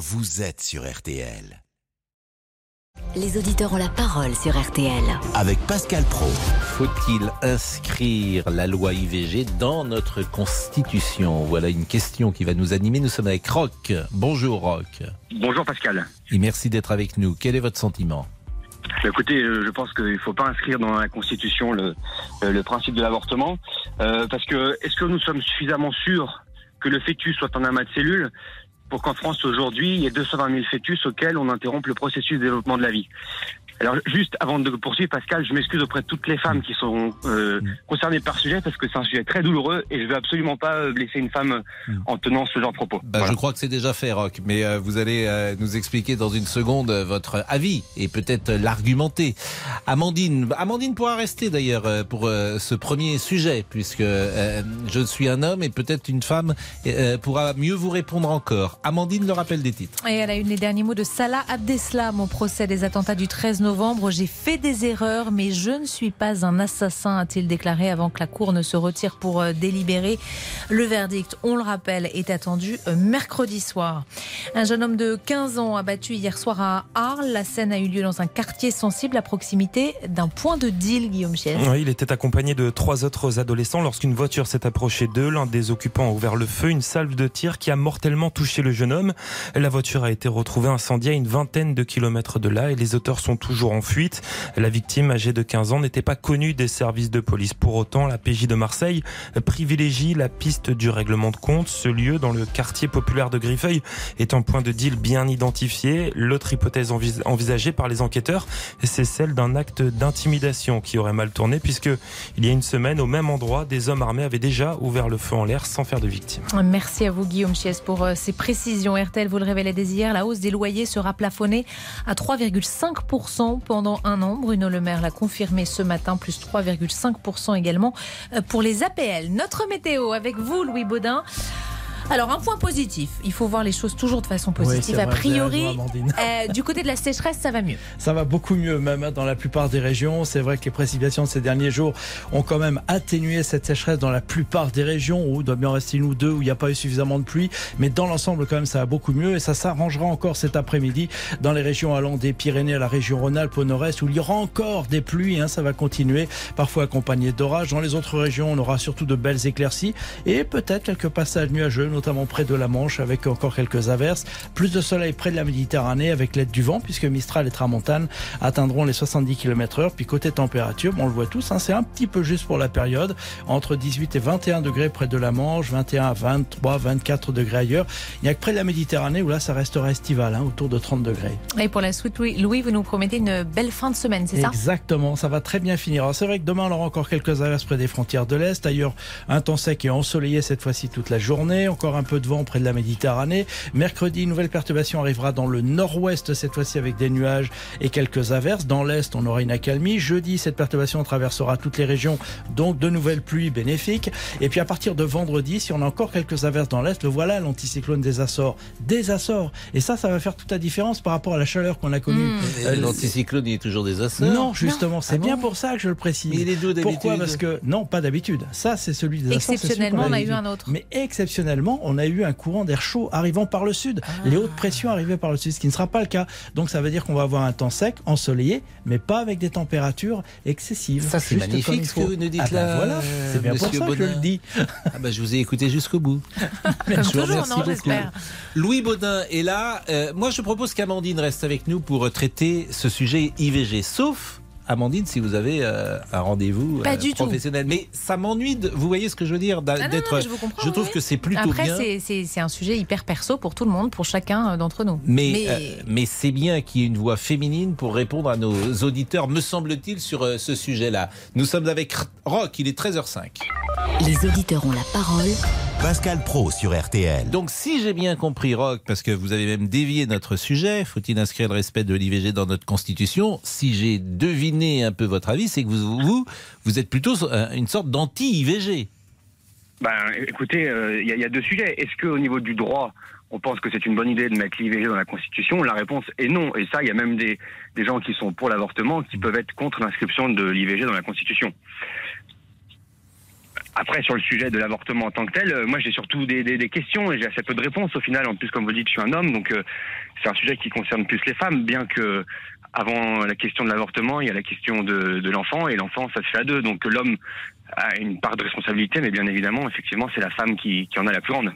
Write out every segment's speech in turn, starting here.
vous êtes sur RTL. Les auditeurs ont la parole sur RTL. Avec Pascal Pro. Faut-il inscrire la loi IVG dans notre Constitution? Voilà une question qui va nous animer. Nous sommes avec Rock. Bonjour Rock. Bonjour Pascal. Et merci d'être avec nous. Quel est votre sentiment? Bah, Écoutez, euh, je pense qu'il ne faut pas inscrire dans la Constitution le, euh, le principe de l'avortement, euh, parce que est-ce que nous sommes suffisamment sûrs que le fœtus soit un amas de cellules? Pour qu'en France aujourd'hui, il y ait 220 000 fœtus auxquels on interrompt le processus de développement de la vie alors juste avant de poursuivre Pascal, je m'excuse auprès de toutes les femmes qui sont euh, concernées par ce sujet parce que c'est un sujet très douloureux et je veux absolument pas euh, blesser une femme euh, en tenant ce genre de propos. Bah, Voilà. Je crois que c'est déjà fait, Rock, mais euh, vous allez euh, nous expliquer dans une seconde euh, votre avis et peut-être l'argumenter. Amandine, Amandine pourra rester d'ailleurs euh, pour euh, ce premier sujet, puisque euh, je suis un homme et peut-être une femme euh, pourra mieux vous répondre encore. Amandine, le rappel des titres. Et elle a eu les derniers mots de Salah Abdeslam au procès des attentats du 13 novembre. J'ai fait des erreurs, mais je ne suis pas un assassin, a-t-il déclaré avant que la Cour ne se retire pour euh, délibérer. Le verdict, on le rappelle, est attendu euh, mercredi soir. Un jeune homme de 15 ans abattu hier soir à Arles. La scène a eu lieu dans un quartier sensible à proximité d'un point de deal, Guillaume Chies. Oui, il était accompagné de trois autres adolescents lorsqu'une voiture s'est approchée d'eux. L'un des occupants a ouvert le feu, une salve de tir qui a mortellement touché le jeune homme. La voiture a été retrouvée incendiée à une vingtaine de kilomètres de là et les auteurs sont toujours en fuite. La victime, âgée de 15 ans, n'était pas connue des services de police. Pour autant, la PJ de Marseille privilégie la piste du règlement de compte. Ce lieu, dans le quartier populaire de Griffeuil, est un point de deal bien identifié. L'autre hypothèse envis- envisagée par les enquêteurs, c'est celle d'un acte d'intimidation qui aurait mal tourné puisque il y a une semaine, au même endroit, des hommes armés avaient déjà ouvert le feu en l'air sans faire de victimes. Merci à vous Guillaume Chies pour euh, ces précisions. RTL vous le révélait dès hier, la hausse des loyers sera plafonnée à 3,5% pendant un an. Bruno Le Maire l'a confirmé ce matin, plus 3,5% également euh, pour les APL. Notre météo avec vous Louis Baudin. Alors un point positif, il faut voir les choses toujours de façon positive. a priori, euh, du côté de la sécheresse, ça va mieux. Ça va beaucoup mieux, même hein, dans la plupart des régions. C'est vrai que les précipitations de ces derniers jours ont quand même atténué cette sécheresse dans la plupart des régions où il doit bien rester une ou deux où il n'y a pas eu suffisamment de pluie. Mais dans l'ensemble, quand même, ça va beaucoup mieux et ça s'arrangera encore cet après-midi dans les régions allant des Pyrénées à la région Rhône-Alpes au nord-est où il y aura encore des pluies. hein, ça va continuer, parfois accompagné d'orages. Dans les autres régions, on aura surtout de belles éclaircies et peut-être quelques passages nuageux, notamment près de la Manche avec encore quelques averses. Plus de soleil près de la Méditerranée avec l'aide du vent puisque Mistral et Tramontane atteindront les 70 km heure. Puis côté température, on le voit tous, hein, c'est un petit peu juste pour la période. Entre 18 et 21 degrés près de la Manche, 21 à 23, 24 degrés ailleurs. Il n'y a que près de la Méditerranée où là, ça restera estival, hein, autour de 30 degrés. Et pour la suite, Louis, Louis, vous nous promettez une belle fin de semaine, c'est ça? Exactement, ça va très bien finir. Alors c'est vrai que demain on aura encore quelques averses près des frontières de l'Est. Ailleurs, un temps sec et ensoleillé cette fois-ci toute la journée. Encore un peu de vent près de la Méditerranée. Mercredi, une nouvelle perturbation arrivera dans le nord-ouest cette fois-ci avec des nuages et quelques averses. Dans l'Est, on aura une accalmie. Jeudi, cette perturbation traversera toutes les régions, donc de nouvelles pluies bénéfiques. Et puis à partir de vendredi, si on a encore quelques averses dans l'Est, le voilà l'anticyclone des Açores. Des Açores. Et ça, ça va faire toute la différence par rapport à la chaleur qu'on a connue. Mmh. Euh, L'anticyclone, il est toujours des Açores non, justement, c'est Ah bien bon pour ça que je le précise. Mais il est d'où d'habitude Pourquoi? Parce que non, pas d'habitude. Ça, c'est celui des Açores, Exceptionnellement, on a eu un autre. Mais exceptionnellement, on a eu un courant d'air chaud arrivant par le sud. Ah. Les hautes pressions arrivaient par le sud, ce qui ne sera pas le cas. Donc ça veut dire qu'on va avoir un temps sec, ensoleillé, mais pas avec des températures excessives. Ça, c'est Juste magnifique ce que vous nous dites Ah ben là, voilà, c'est bien pour monsieur ça que je Baudin. le dis. Ah bah, je vous ai écouté jusqu'au bout. Beaucoup. j'espère. Louis Baudin est là. Euh, moi, je propose qu'Amandine reste avec nous pour traiter ce sujet IVG. Sauf, Amandine, si vous avez euh, un rendez-vous Pas du tout. professionnel. Mais ça m'ennuie, de, vous voyez ce que je veux dire Ah d'être. je trouve oui. que c'est plutôt Après, bien. c'est- c'est un sujet hyper perso pour tout le monde, pour chacun euh, d'entre nous. Mais, Mais- euh, mais c'est bien qu'il y ait une voix féminine pour répondre à nos auditeurs, me semble-t-il, sur euh, ce sujet-là. Nous sommes avec Rock, il est 13h05. Les auditeurs ont la parole Pascal Pro sur RTL. Donc, si j'ai bien compris, Rock, parce que vous avez même dévié notre sujet, faut-il inscrire le respect de l'IVG dans notre Constitution? Si j'ai deviné un peu votre avis, c'est que vous, vous, vous êtes plutôt euh, une sorte d'anti-IVG. Ben, écoutez, euh, il y, a- il y a deux sujets. Est-ce qu'au niveau du droit, on pense que c'est une bonne idée de mettre l'IVG dans la Constitution? La réponse est non. Et ça, il y a même des, des gens qui sont pour l'avortement qui peuvent être contre l'inscription de l'IVG dans la Constitution. Après, sur le sujet de l'avortement en tant que tel, euh, moi j'ai surtout des, des, des, questions et j'ai assez peu de réponses au final. En plus, comme vous dites, je suis un homme, donc euh, c'est un sujet qui concerne plus les femmes, bien que avant la question de l'avortement, il y a la question de, de l'enfant et l'enfant, ça se fait à deux. Donc l'homme a une part de responsabilité, mais bien évidemment, effectivement, c'est la femme qui, qui, en a la plus grande.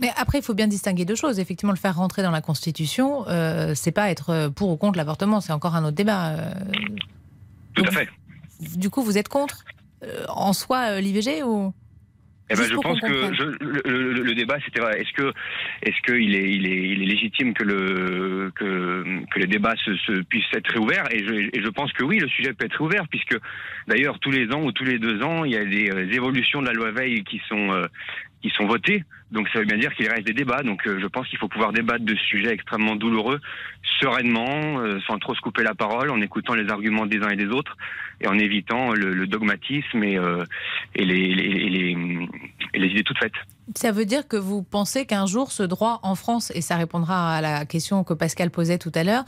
Mais après, il faut bien distinguer deux choses. Effectivement, le faire rentrer dans la Constitution, euh, c'est pas être pour ou contre l'avortement, c'est encore un autre débat. Euh... Tout à fait. Du coup, vous êtes contre? En soi euh, l'IVG ou eh ben, je pense que je, le, le, le, débat, c'était est-ce que est-ce qu'il est, il est, il est légitime que le que, que le débat se, se puisse être réouvert? Et je, et je pense que oui, le sujet peut être réouvert puisque d'ailleurs tous les ans ou tous les deux ans, il y a des euh, évolutions de la loi Veil qui sont euh, qui sont votés. Donc ça veut bien dire qu'il reste des débats. Donc euh, je pense qu'il faut pouvoir débattre de ce sujet extrêmement douloureux, sereinement, euh, sans trop se couper la parole, en écoutant les arguments des uns et des autres, et en évitant le, dogmatisme et, euh, les, et, les, idées toutes faites. Ça veut dire que vous pensez qu'un jour ce droit en France, et ça répondra à la question que Pascal posait tout à l'heure,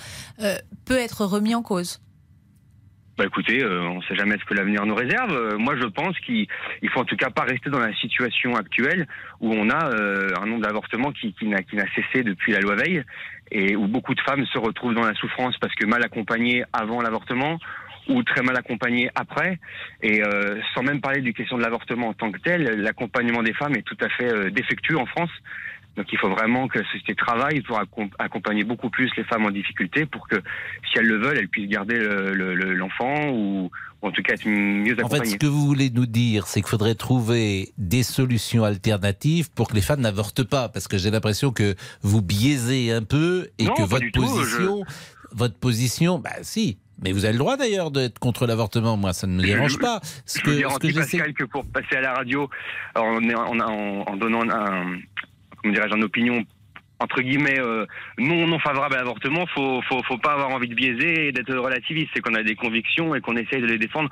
peut être remis en cause? Bah écoutez, euh, on ne sait jamais ce que l'avenir nous réserve. Euh, moi, je pense qu'il faut en tout cas pas rester dans la situation actuelle où on a euh, un nombre d'avortements qui, qui n'a cessé depuis la loi Veil et où beaucoup de femmes se retrouvent dans la souffrance parce que mal accompagnées avant l'avortement ou très mal accompagnées après. Et euh, sans même parler du question de l'avortement en tant que tel, l'accompagnement des femmes est tout à fait euh, défectueux en France. Donc il faut vraiment que la société travaille pour accompagner beaucoup plus les femmes en difficulté pour que, si elles le veulent, elles puissent garder l'enfant le, le, ou, ou, en tout cas être mieux accompagnées. En fait, ce que vous voulez nous dire, c'est qu'il faudrait trouver des solutions alternatives pour que les femmes n'avortent pas, parce que j'ai l'impression que vous biaisez un peu et non, que votre position, tout, je... votre position, bah si, mais vous avez le droit d'ailleurs d'être contre l'avortement. Moi, ça ne me dérange je, pas. Ce je que, ce que Pascal que pour passer à la radio, en, en, en, en donnant un, comment dirais-je, une opinion entre guillemets euh, non non favorable à l'avortement, faut, faut faut pas avoir envie de biaiser et d'être relativiste. C'est qu'on a des convictions et qu'on essaye de les défendre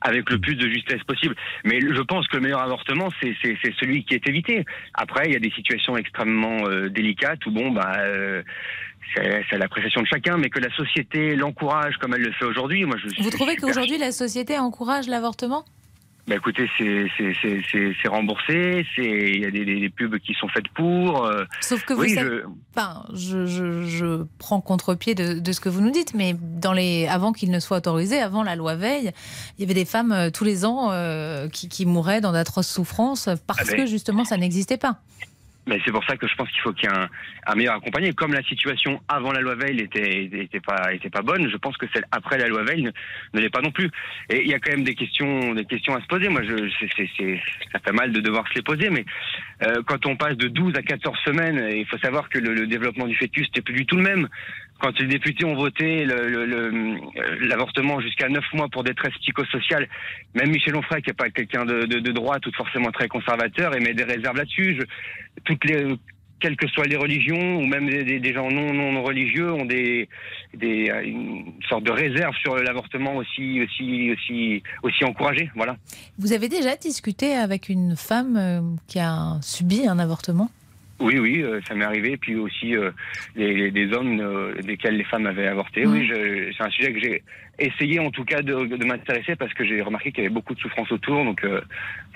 avec le plus de justesse possible. Mais je pense que le meilleur avortement, c'est celui qui est évité. Après, il y a des situations extrêmement euh, délicates où bon bah euh, c'est l'appréciation de chacun, mais que la société l'encourage comme elle le fait aujourd'hui. Moi, je Vous trouvez qu'aujourd'hui la société encourage l'avortement? Bah écoutez, c'est remboursé, il y a des, des, pubs qui sont faites pour. Euh, Sauf que vous oui, savez, je... Enfin, je, je, je prends contre-pied de, de, ce que vous nous dites, mais dans les, avant qu'il ne soit autorisé, avant la loi Veil, il y avait des femmes euh, tous les ans euh, qui, qui, mouraient dans d'atroces souffrances parce ah ben... que justement ça n'existait pas. Mais c'est pour ça que je pense qu'il faut qu'il y ait un, un, meilleur accompagné. Comme la situation avant la loi Veil était, était pas, était pas bonne, je pense que celle après la loi Veil ne, l'est pas non plus. Et il y a quand même des questions, des questions à se poser. Moi, je, c'est, ça fait mal de devoir se les poser, mais euh, quand on passe de 12 à 14 semaines, il faut savoir que le, le développement du fœtus n'est plus du tout le même quand les députés ont voté l'avortement jusqu'à 9 mois pour détresse psychosociale, même Michel Onfray, qui n'est pas quelqu'un de, de, de, droite ou forcément très conservateur, émet des réserves là-dessus. Les quelles que soient les religions ou même des, des gens non, non religieux ont des, des une sorte de réserve sur l'avortement aussi aussi aussi aussi encouragée voilà vous avez déjà discuté avec une femme euh, qui a subi un avortement? Oui, oui, euh, ça m'est arrivé. Puis aussi euh, les, des hommes euh, desquels les femmes avaient avorté. Mmh. Oui, c'est un sujet que j'ai essayé en tout cas de, de m'intéresser parce que j'ai remarqué qu'il y avait beaucoup de souffrance autour. Donc euh,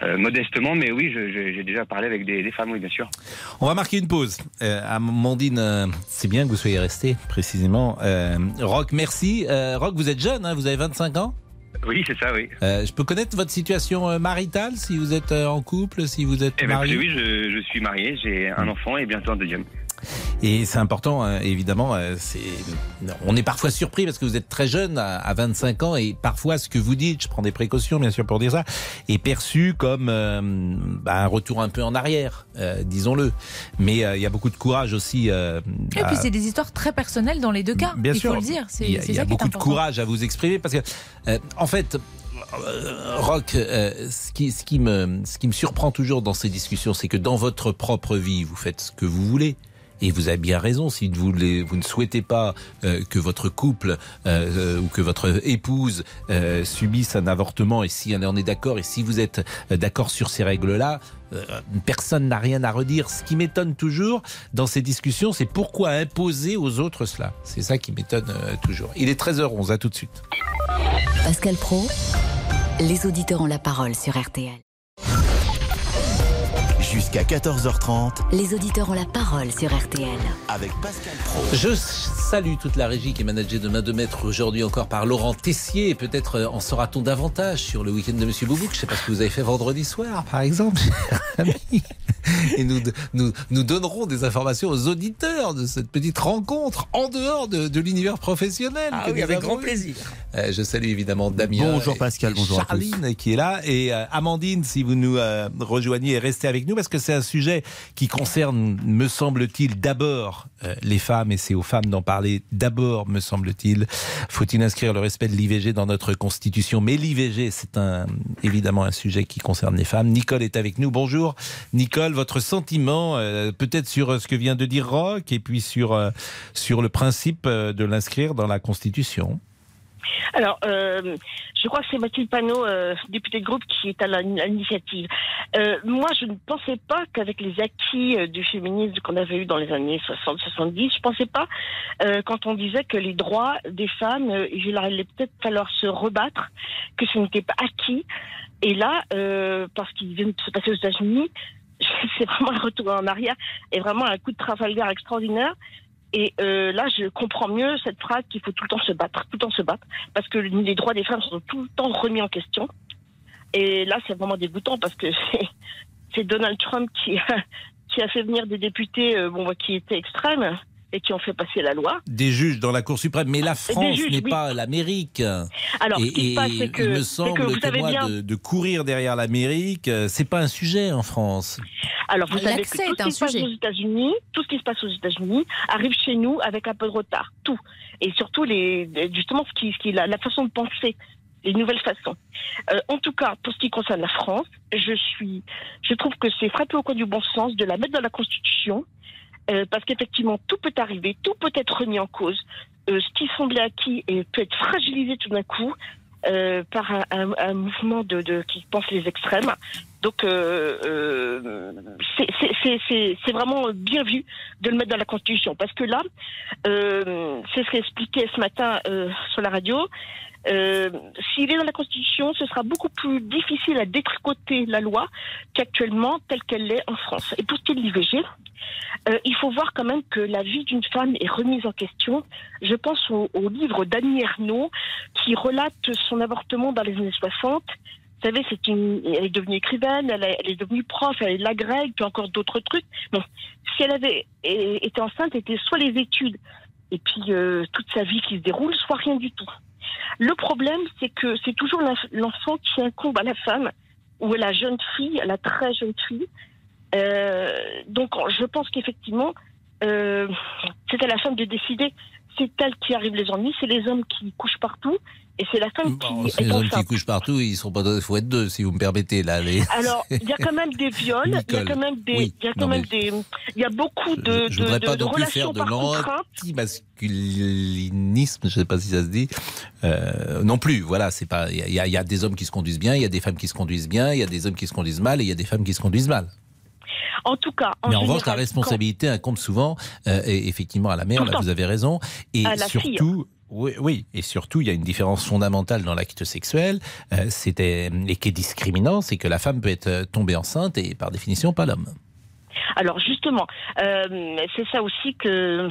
euh, modestement, mais oui, j'ai déjà parlé avec des, des, femmes, oui, bien sûr. On va marquer une pause. Amandine, c'est bien que vous soyez restée précisément. Rock, merci. Rock, vous êtes jeune, hein, vous avez 25 ans? Oui, c'est ça, oui. Euh, je peux connaître votre situation euh, maritale, si vous êtes euh, en couple, si vous êtes eh marié? ben, Oui, je, je, suis marié, j'ai un enfant et bientôt un deuxième. Et c'est important, hein, évidemment. C'est, on est parfois surpris parce que vous êtes très jeune, à 25 ans, et parfois ce que vous dites, je prends des précautions bien sûr pour dire ça, est perçu comme euh, bah, un retour un peu en arrière, euh, disons-le. Mais euh, il y a beaucoup de courage aussi. et puis à... c'est des histoires très personnelles dans les deux cas. Bien il sûr. faut le dire. Il y a, il y a beaucoup de courage à vous exprimer parce que, en fait. Rock, euh, ce, qui, ce, qui me, ce qui me surprend toujours dans ces discussions, c'est que dans votre propre vie, vous faites ce que vous voulez. Et vous avez bien raison, si vous, ne souhaitez pas euh, que votre couple euh, ou que votre épouse euh, subisse un avortement, et si en est d'accord, et si vous êtes d'accord sur ces règles-là, personne n'a rien à redire. Ce qui m'étonne toujours dans ces discussions, c'est pourquoi imposer aux autres cela. C'est ça qui m'étonne toujours. Il est 13h11, à tout de suite. Pascal Pro, les auditeurs ont la parole sur RTL. Jusqu'à 14h30 Les auditeurs ont la parole sur RTL. avec Pascal Pro. Je salue toute la régie qui est managée de main de maître aujourd'hui encore par Laurent Tessier. Et Peut-être euh, en saura-t-on davantage sur le week-end de Monsieur Boubouk? Je ne sais pas ce que vous avez fait vendredi soir, par exemple. cher ami. Et nous, nous, nous donnerons des informations aux auditeurs de cette petite rencontre en dehors de, de l'univers professionnel. Ah oui, avec grand eu. plaisir. Euh, je salue évidemment Damien. Bonjour et- Pascal, et bonjour à tous. Charline qui est là et euh, Amandine, si vous nous euh, rejoignez, restez avec nous parce que c'est un sujet qui concerne, me semble-t-il, d'abord euh, les femmes et c'est aux femmes d'en parler. D'abord, me semble-t-il, faut-il inscrire le respect de l'IVG dans notre constitution? Mais l'IVG, c'est évidemment un sujet qui concerne les femmes. Nicole est avec nous. Bonjour, Nicole. Votre sentiment, euh, peut-être sur euh, ce que vient de dire Rock et puis sur sur le principe de l'inscrire dans la constitution? Alors, euh, je crois que c'est Mathilde Panot, euh, députée de groupe, qui est à l'initiative. Euh, moi, je ne pensais pas qu'avec les acquis du féminisme qu'on avait eu dans les années 60-70, je pensais pas, quand on disait que les droits des femmes, il allait peut-être falloir se rebattre, que ce n'était pas acquis. Et là, parce qu'il vient de se passer aux États-Unis, c'est vraiment un retour en arrière et vraiment un coup de Trafalgar extraordinaire. Et euh, là, je comprends mieux cette phrase qu'il faut tout le temps se battre, tout le temps se battre, parce que les droits des femmes sont tout le temps remis en question. Et là, c'est vraiment dégoûtant parce que c'est- Donald Trump qui a, qui a fait venir des députés euh, bon, qui étaient extrêmes et qui ont fait passer la loi. des juges dans la Cour suprême, mais la France juges, n'est oui. pas l'Amérique. Alors, et ce qui se passe, c'est que, il me semble que vous que, moi, bien. de, de courir derrière l'Amérique, euh, c'est pas un sujet en France. Alors, vous savez que tout ce un qui se passe sujet. aux États-Unis, tout ce qui se passe aux États-Unis arrive chez nous avec un peu de retard, tout. Et surtout les, justement, ce qui, ce qui, la, la façon de penser, les nouvelles façons. Euh, en tout cas, pour ce qui concerne la France, je suis, je trouve que c'est frappé au coin du bon sens de la mettre dans la Constitution, euh, parce qu'effectivement, tout peut arriver, tout peut être remis en cause. Euh, ce qui semblait acquis peut être fragilisé tout d'un coup euh, par un, mouvement de qui pense les extrêmes. Donc, euh, euh, c'est- vraiment bien vu de le mettre dans la Constitution. Parce que là, euh, c'est ce qu'expliquait ce matin euh, sur la radio. S'il est dans la Constitution, ce sera beaucoup plus difficile à détricoter la loi qu'actuellement telle qu'elle l'est en France. Et pour ce qui est de l'IVG, euh, il faut voir quand même que la vie d'une femme est remise en question. Je pense au, au livre d'Annie Ernaux qui relate son avortement dans les années 60. Vous savez, elle est devenue écrivaine, elle, est- devenue prof, elle est de la grecque, puis encore d'autres trucs. Bon, si elle avait été enceinte, c'était soit les études et puis euh, toute sa vie qui se déroule, soit rien du tout. Le problème, c'est que c'est toujours l'enf- l'enfant qui incombe à la femme ou à la jeune fille, à la très jeune fille. Euh, donc, je pense qu'effectivement, euh, c'est à la femme de décider. C'est elle qui arrive les ennuis, c'est les hommes qui couchent partout, et c'est la femme Bon, qui c'est est les hommes qui couchent partout, ils sont pas. Il faut être deux, si vous me permettez là. Les... Alors, il y a quand même des viols, il y a quand même des, Oui, il y a non, même des, il y a beaucoup de, je de, voudrais de- pas de non plus faire de l'anti-masculinisme, je sais pas si ça se dit. Euh, non plus, voilà, c'est pas. Il y, y a des hommes qui se conduisent bien, il y a des femmes qui se conduisent bien, il y a des hommes qui se conduisent mal, et il y a des femmes qui se conduisent mal. En tout cas, en Mais en revanche, la responsabilité incombe souvent, euh, et effectivement, à la mère. Là, vous avez raison. Et À la fille. surtout. Oui, oui, et surtout, il y a une différence fondamentale dans l'acte sexuel, euh, c'était et qui est discriminant, c'est que la femme peut être euh, tombée enceinte et par définition pas l'homme. Alors justement, euh, c'est ça aussi que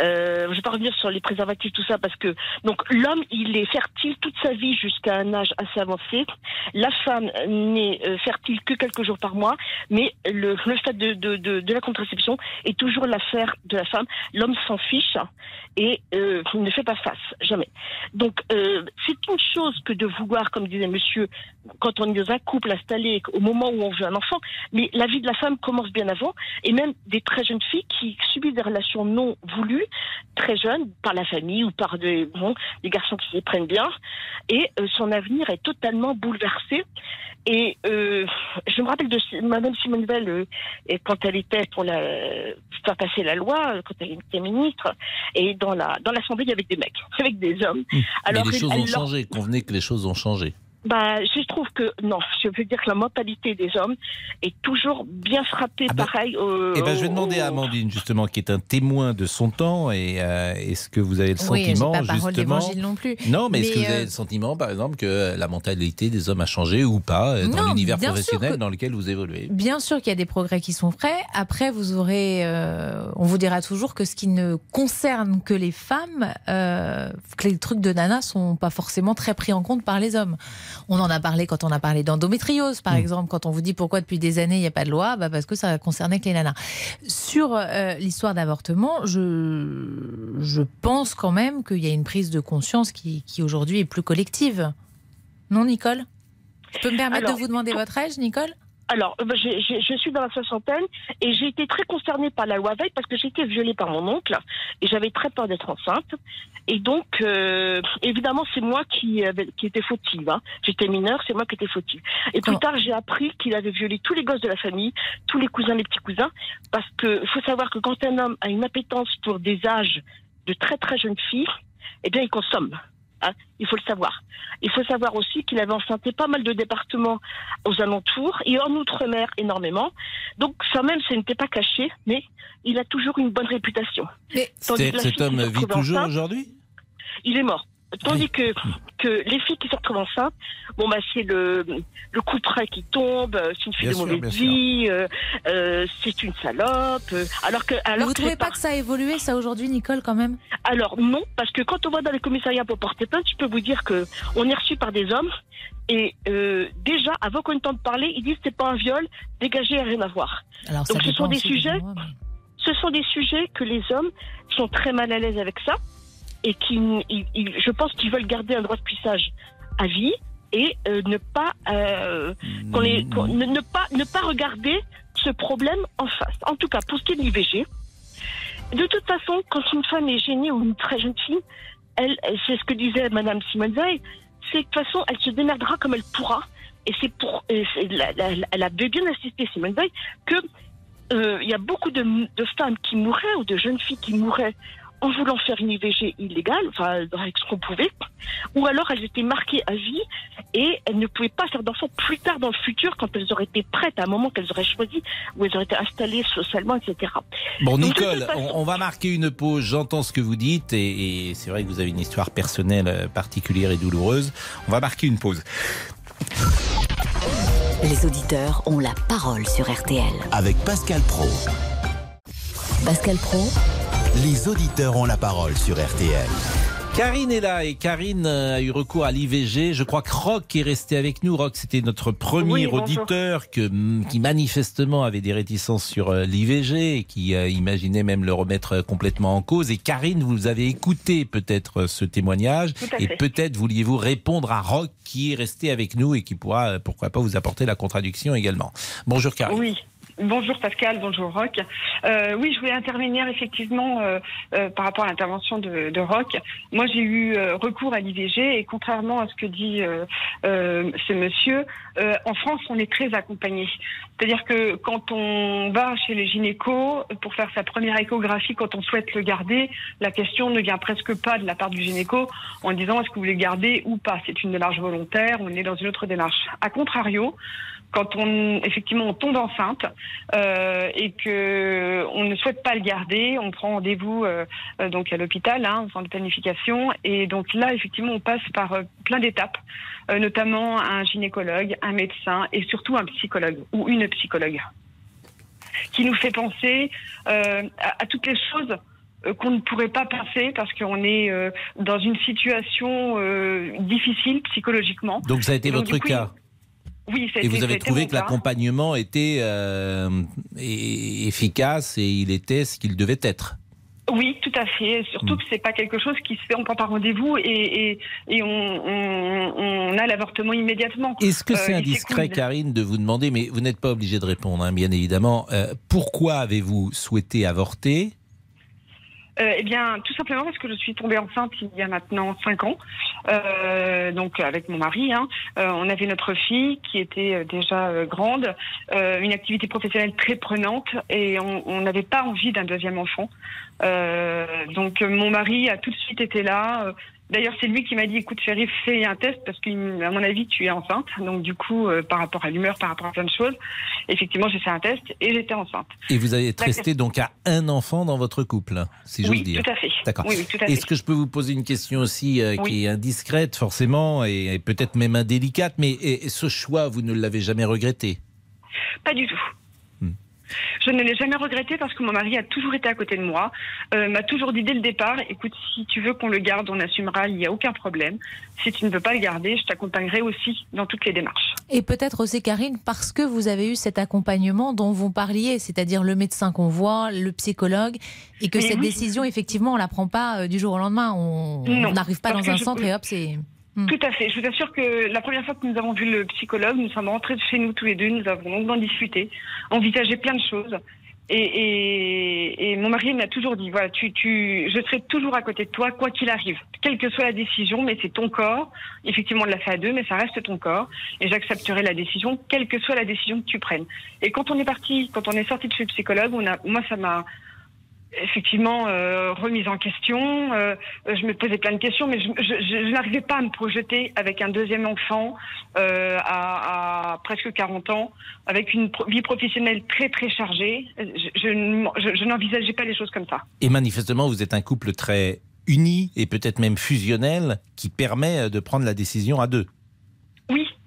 euh, je vais pas revenir sur les préservatifs tout ça parce que donc l'homme il est fertile toute sa vie jusqu'à un âge assez avancé. La femme n'est euh, fertile que quelques jours par mois, mais le, le fait de, de, de, la contraception est toujours l'affaire de la femme. L'homme s'en fiche et euh, ne fait pas face jamais. Donc c'est une chose que de vouloir, comme disait Monsieur, quand on est dans un couple installé au moment où on veut un enfant, mais la vie de la femme commence bien avant, et même des très jeunes filles qui subissent des relations non voulues, très jeunes, par la famille ou par des, bon, des garçons qui s'y prennent bien, et euh, son avenir est totalement bouleversé. Et euh, je me rappelle de Madame Simone Veil, euh, quand elle était pour la, faire passer la loi, quand elle était ministre, et dans la dans l'Assemblée, il y avait des mecs, avec des hommes. Alors, Mais les elle- choses elle ont changé, convenez que les choses ont changé. Bah, je trouve que non, je veux dire que la mentalité des hommes est toujours bien frappée Ah bah, pareil. au- Eh ben, je vais demander à Amandine, justement, qui est un témoin de son temps, et euh, est-ce que vous avez le Oui, j'ai sentiment, pas justement... non plus. Non, mais, est-ce que vous avez euh, le sentiment, par exemple, que la mentalité des hommes a changé ou pas euh, dans Non, l'univers bien sûr professionnel que- dans lequel vous évoluez? Bien sûr qu'il y a des progrès qui sont faits. Après, vous aurez, euh, on vous dira toujours que ce qui ne concerne que les femmes, euh, que les trucs de nana sont pas forcément très pris en compte par les hommes. On en a parlé quand on a parlé d'endométriose, par Mm. exemple, quand on vous dit pourquoi depuis des années il n'y a pas de loi, bah parce que ça concernait que les nanas. Sur euh, l'histoire d'avortement, je, je pense quand même qu'il y a une prise de conscience qui, qui aujourd'hui est plus collective. Non, Nicole? Je peux me permettre Alors, de vous demander votre âge, Nicole? Alors, euh, j'ai- je suis dans la soixantaine et j'ai été très concernée par la loi Veil parce que j'ai été violée par mon oncle et j'avais très peur d'être enceinte. Et donc, euh, évidemment, c'est moi qui, qui était fautive. hein. J'étais mineure, c'est moi qui étais fautive. Et plus tard, j'ai appris qu'il avait violé tous les gosses de la famille, tous les cousins, les petits cousins, parce que faut savoir que quand un homme a une appétence pour des âges de très très jeunes filles, eh bien, il consomme. Hein. il faut le savoir. Il faut savoir aussi qu'il avait enceinté pas mal de départements aux alentours et en outre-mer énormément. Donc ça même, ce n'était pas caché, mais il a toujours une bonne réputation. Mais Cet homme vit toujours aujourd'hui? Il est mort. Tandis que, que les filles qui se retrouvent enceintes, bon bah c'est le, le coup près qui tombe, c'est une fille Bien de sûr, mauvaise vie, euh, euh, c'est une salope. euh, alors que, alors vous que trouvez pas que ça a évolué, ça, aujourd'hui, Nicole, quand même? Alors non, parce que quand on va dans les commissariats pour porter plainte, je peux vous dire que on est reçu par des hommes et euh, déjà avant qu'on ait le temps de parler, ils disent c'est pas un viol, dégagez, rien à voir. Alors, Donc, ce dépend sont des aussi sujets endroits, mais- Ce sont des sujets que les hommes sont très mal à l'aise avec ça et qui, je pense qu'ils veulent garder un droit de puissage à vie et euh, ne pas euh, ne, pas ne pas regarder ce problème en face. En tout cas, pour ce qui est de l'IVG, de toute façon, quand une femme est gênée ou une très jeune fille, elle, c'est ce que disait Madame Simone Veil, c'est de toute façon, elle se démerdera comme elle pourra. Et c'est pour, elle a bien insisté Simone Veil que euh, il y a beaucoup de, de femmes qui mouraient ou de jeunes filles qui mouraient en voulant faire une IVG illégale, enfin avec ce qu'on pouvait, ou alors elles étaient marquées à vie et elles ne pouvaient pas faire d'enfants plus tard dans le futur quand elles auraient été prêtes à un moment qu'elles auraient choisi, où elles auraient été installées socialement, etc. Bon, Nicole, toute façon- on, on va marquer une pause. J'entends ce que vous dites et, et c'est vrai que vous avez une histoire personnelle euh, particulière et douloureuse. On va marquer une pause. Les auditeurs ont la parole sur RTL. Avec Pascal Pro. Pascal Pro, Les auditeurs ont la parole sur RTL. Karine est là et Karine a eu recours à l'IVG. Je crois que Rock est resté avec nous. Rock, c'était notre premier Oui, auditeur que, mm, qui manifestement avait des réticences sur euh, l'IVG et qui euh, imaginait même le remettre euh, complètement en cause. Et Karine, vous avez écouté peut-être ce témoignage et peut-être vouliez-vous répondre à Rock qui est resté avec nous et qui pourra, pourquoi pas, vous apporter la contradiction également. Bonjour Karine. Oui. Bonjour Pascal, bonjour Rock. Euh, oui, je voulais intervenir effectivement euh, euh, par rapport à l'intervention de, de Rock. Moi, j'ai eu recours à l'IVG et contrairement à ce que dit ce monsieur, en France, on est très accompagné. C'est-à-dire que quand on va chez les gynécos pour faire sa première échographie, quand on souhaite le garder, la question ne vient presque pas de la part du gynéco en disant est-ce que vous voulez le garder ou pas. C'est une démarche volontaire, on est dans une autre démarche. A contrario, quand on effectivement on tombe enceinte euh, et que on ne souhaite pas le garder, on prend rendez-vous euh, euh, donc à l'hôpital, hein, au centre de planification, et donc là effectivement on passe par euh, plein d'étapes, euh, notamment un gynécologue, un médecin et surtout un psychologue ou une psychologue, qui nous fait penser euh, à, à toutes les choses qu'on ne pourrait pas penser parce qu'on est euh, dans une situation euh, difficile psychologiquement. Donc ça a été donc, votre coup, cas. Oui, Et vous avez trouvé que l'accompagnement était euh, efficace et il était ce qu'il devait être. Oui, tout à fait. Surtout Mm. que c'est pas quelque chose qui se fait, on prend par rendez-vous et, et, et on, on, on a l'avortement immédiatement. Est-ce que Euh, c'est indiscret. Karine, de vous demander, mais vous n'êtes pas obligé de répondre, hein, bien évidemment, euh, pourquoi avez-vous souhaité avorter Euh, eh bien, tout simplement parce que je suis tombée enceinte il y a maintenant cinq ans, euh, donc avec mon mari. Hein. Euh, on avait notre fille qui était euh, déjà euh, grande, euh, une activité professionnelle très prenante, et on n'avait pas envie d'un deuxième enfant. Donc mon mari a tout de suite été là. D'ailleurs, c'est lui qui m'a dit, écoute, Chérie, fais un test parce qu'à mon avis, tu es enceinte. Donc, du coup, euh, par rapport à l'humeur, par rapport à plein de choses, effectivement, j'ai fait un test et j'étais enceinte. Et vous avez resté donc à un enfant dans votre couple, si j'ose Oui, dire. tout à fait. D'accord. Oui, oui, tout à fait. Est-ce que je peux vous poser une question aussi euh, qui est indiscrète, forcément, et, et peut-être même indélicate, mais et- et ce choix, vous ne l'avez jamais regretté? Pas du tout. Je ne l'ai jamais regretté parce que mon mari a toujours été à côté de moi, euh, m'a toujours dit dès le départ, écoute, si tu veux qu'on le garde, on assumera, il n'y a aucun problème. Si tu ne veux pas le garder, je t'accompagnerai aussi dans toutes les démarches. Et peut-être aussi, Karine, parce que vous avez eu cet accompagnement dont vous parliez, c'est-à-dire le médecin qu'on voit, le psychologue, et que Mais cette oui. décision, effectivement, on la prend pas euh, du jour au lendemain. On n'arrive pas dans un je- centre et hop, c'est. Hmm. Tout à fait. Je vous assure que la première fois que nous avons vu le psychologue, nous sommes rentrés de chez nous tous les deux, nous avons longuement discuté, envisagé plein de choses. Et, et, et mon mari m'a toujours dit, voilà, tu, tu, je serai toujours à côté de toi, quoi qu'il arrive, quelle que soit la décision, mais c'est ton corps. Effectivement, on l'a fait à deux, mais ça reste ton corps. Et j'accepterai la décision, quelle que soit la décision que tu prennes. Et quand on est parti, quand on est sorti de chez le psychologue, on a, moi, ça m'a effectivement euh, remise en question. Euh, je me posais plein de questions, mais je, n'arrivais pas à me projeter avec un deuxième enfant euh, à, presque 40 ans, avec une vie professionnelle très très chargée. Je, n'envisageais pas les choses comme ça. Et manifestement, vous êtes un couple très uni et peut-être même fusionnel qui permet de prendre la décision à deux.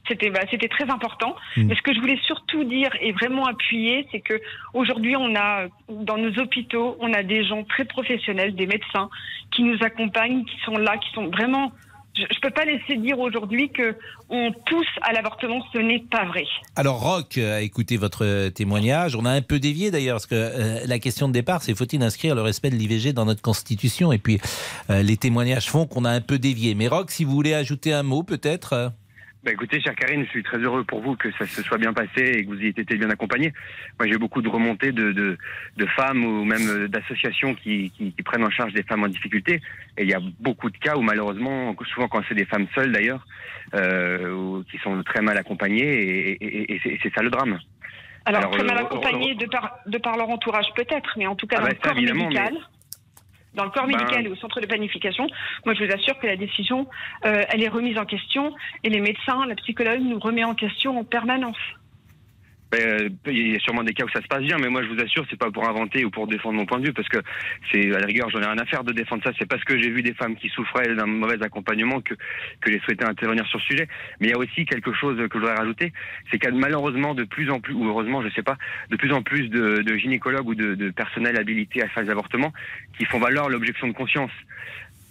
C'était bah, c'était très important. Mm. Mais ce que je voulais surtout dire et vraiment appuyer, c'est que aujourd'hui, on a dans nos hôpitaux, on a des gens très professionnels, des médecins qui nous accompagnent, qui sont là, qui sont vraiment. Je, je peux pas laisser dire aujourd'hui que on pousse à l'avortement. Ce n'est pas vrai. Alors, Rock a écouté votre témoignage. On a un peu dévié d'ailleurs, parce que euh, la question de départ, c'est faut-il inscrire le respect de l'IVG dans notre Constitution? Et puis, euh, les témoignages font qu'on a un peu dévié. Mais Rock, si vous voulez ajouter un mot, peut-être euh, Bah écoutez, chère Karine, je suis très heureux pour vous que ça se soit bien passé et que vous ayez été bien accompagné. Moi, j'ai beaucoup de remontées de, de, de femmes ou même euh, d'associations qui, qui, qui prennent en charge des femmes en difficulté. Et il y a beaucoup de cas où malheureusement, souvent quand c'est des femmes seules d'ailleurs, euh, qui sont très mal accompagnées et, et, et- et c'est- ça le drame. Alors, Alors, très mal euh, accompagnés de par, de par leur entourage peut-être, mais en tout cas Ah dans bah, le ça, corps médical. Dans le corps Ben- médical et au centre de planification, moi je vous assure que la décision, euh, elle est remise en question et les médecins, la psychologue nous remet en question en permanence. Euh, Il y a sûrement des cas où ça se passe bien, mais moi je vous assure, c'est pas pour inventer ou pour défendre mon point de vue, parce que c'est à la rigueur, j'en ai rien à faire de défendre ça. C'est parce que j'ai vu des femmes qui souffraient d'un mauvais accompagnement que que j'ai souhaité intervenir sur ce sujet. Mais il y a aussi quelque chose que je voudrais rajouter, c'est qu'il y a malheureusement de plus en plus, ou heureusement, je sais pas, de plus en plus de, de gynécologues ou de, de personnel habilité à faire des avortements qui font valoir l'objection de conscience.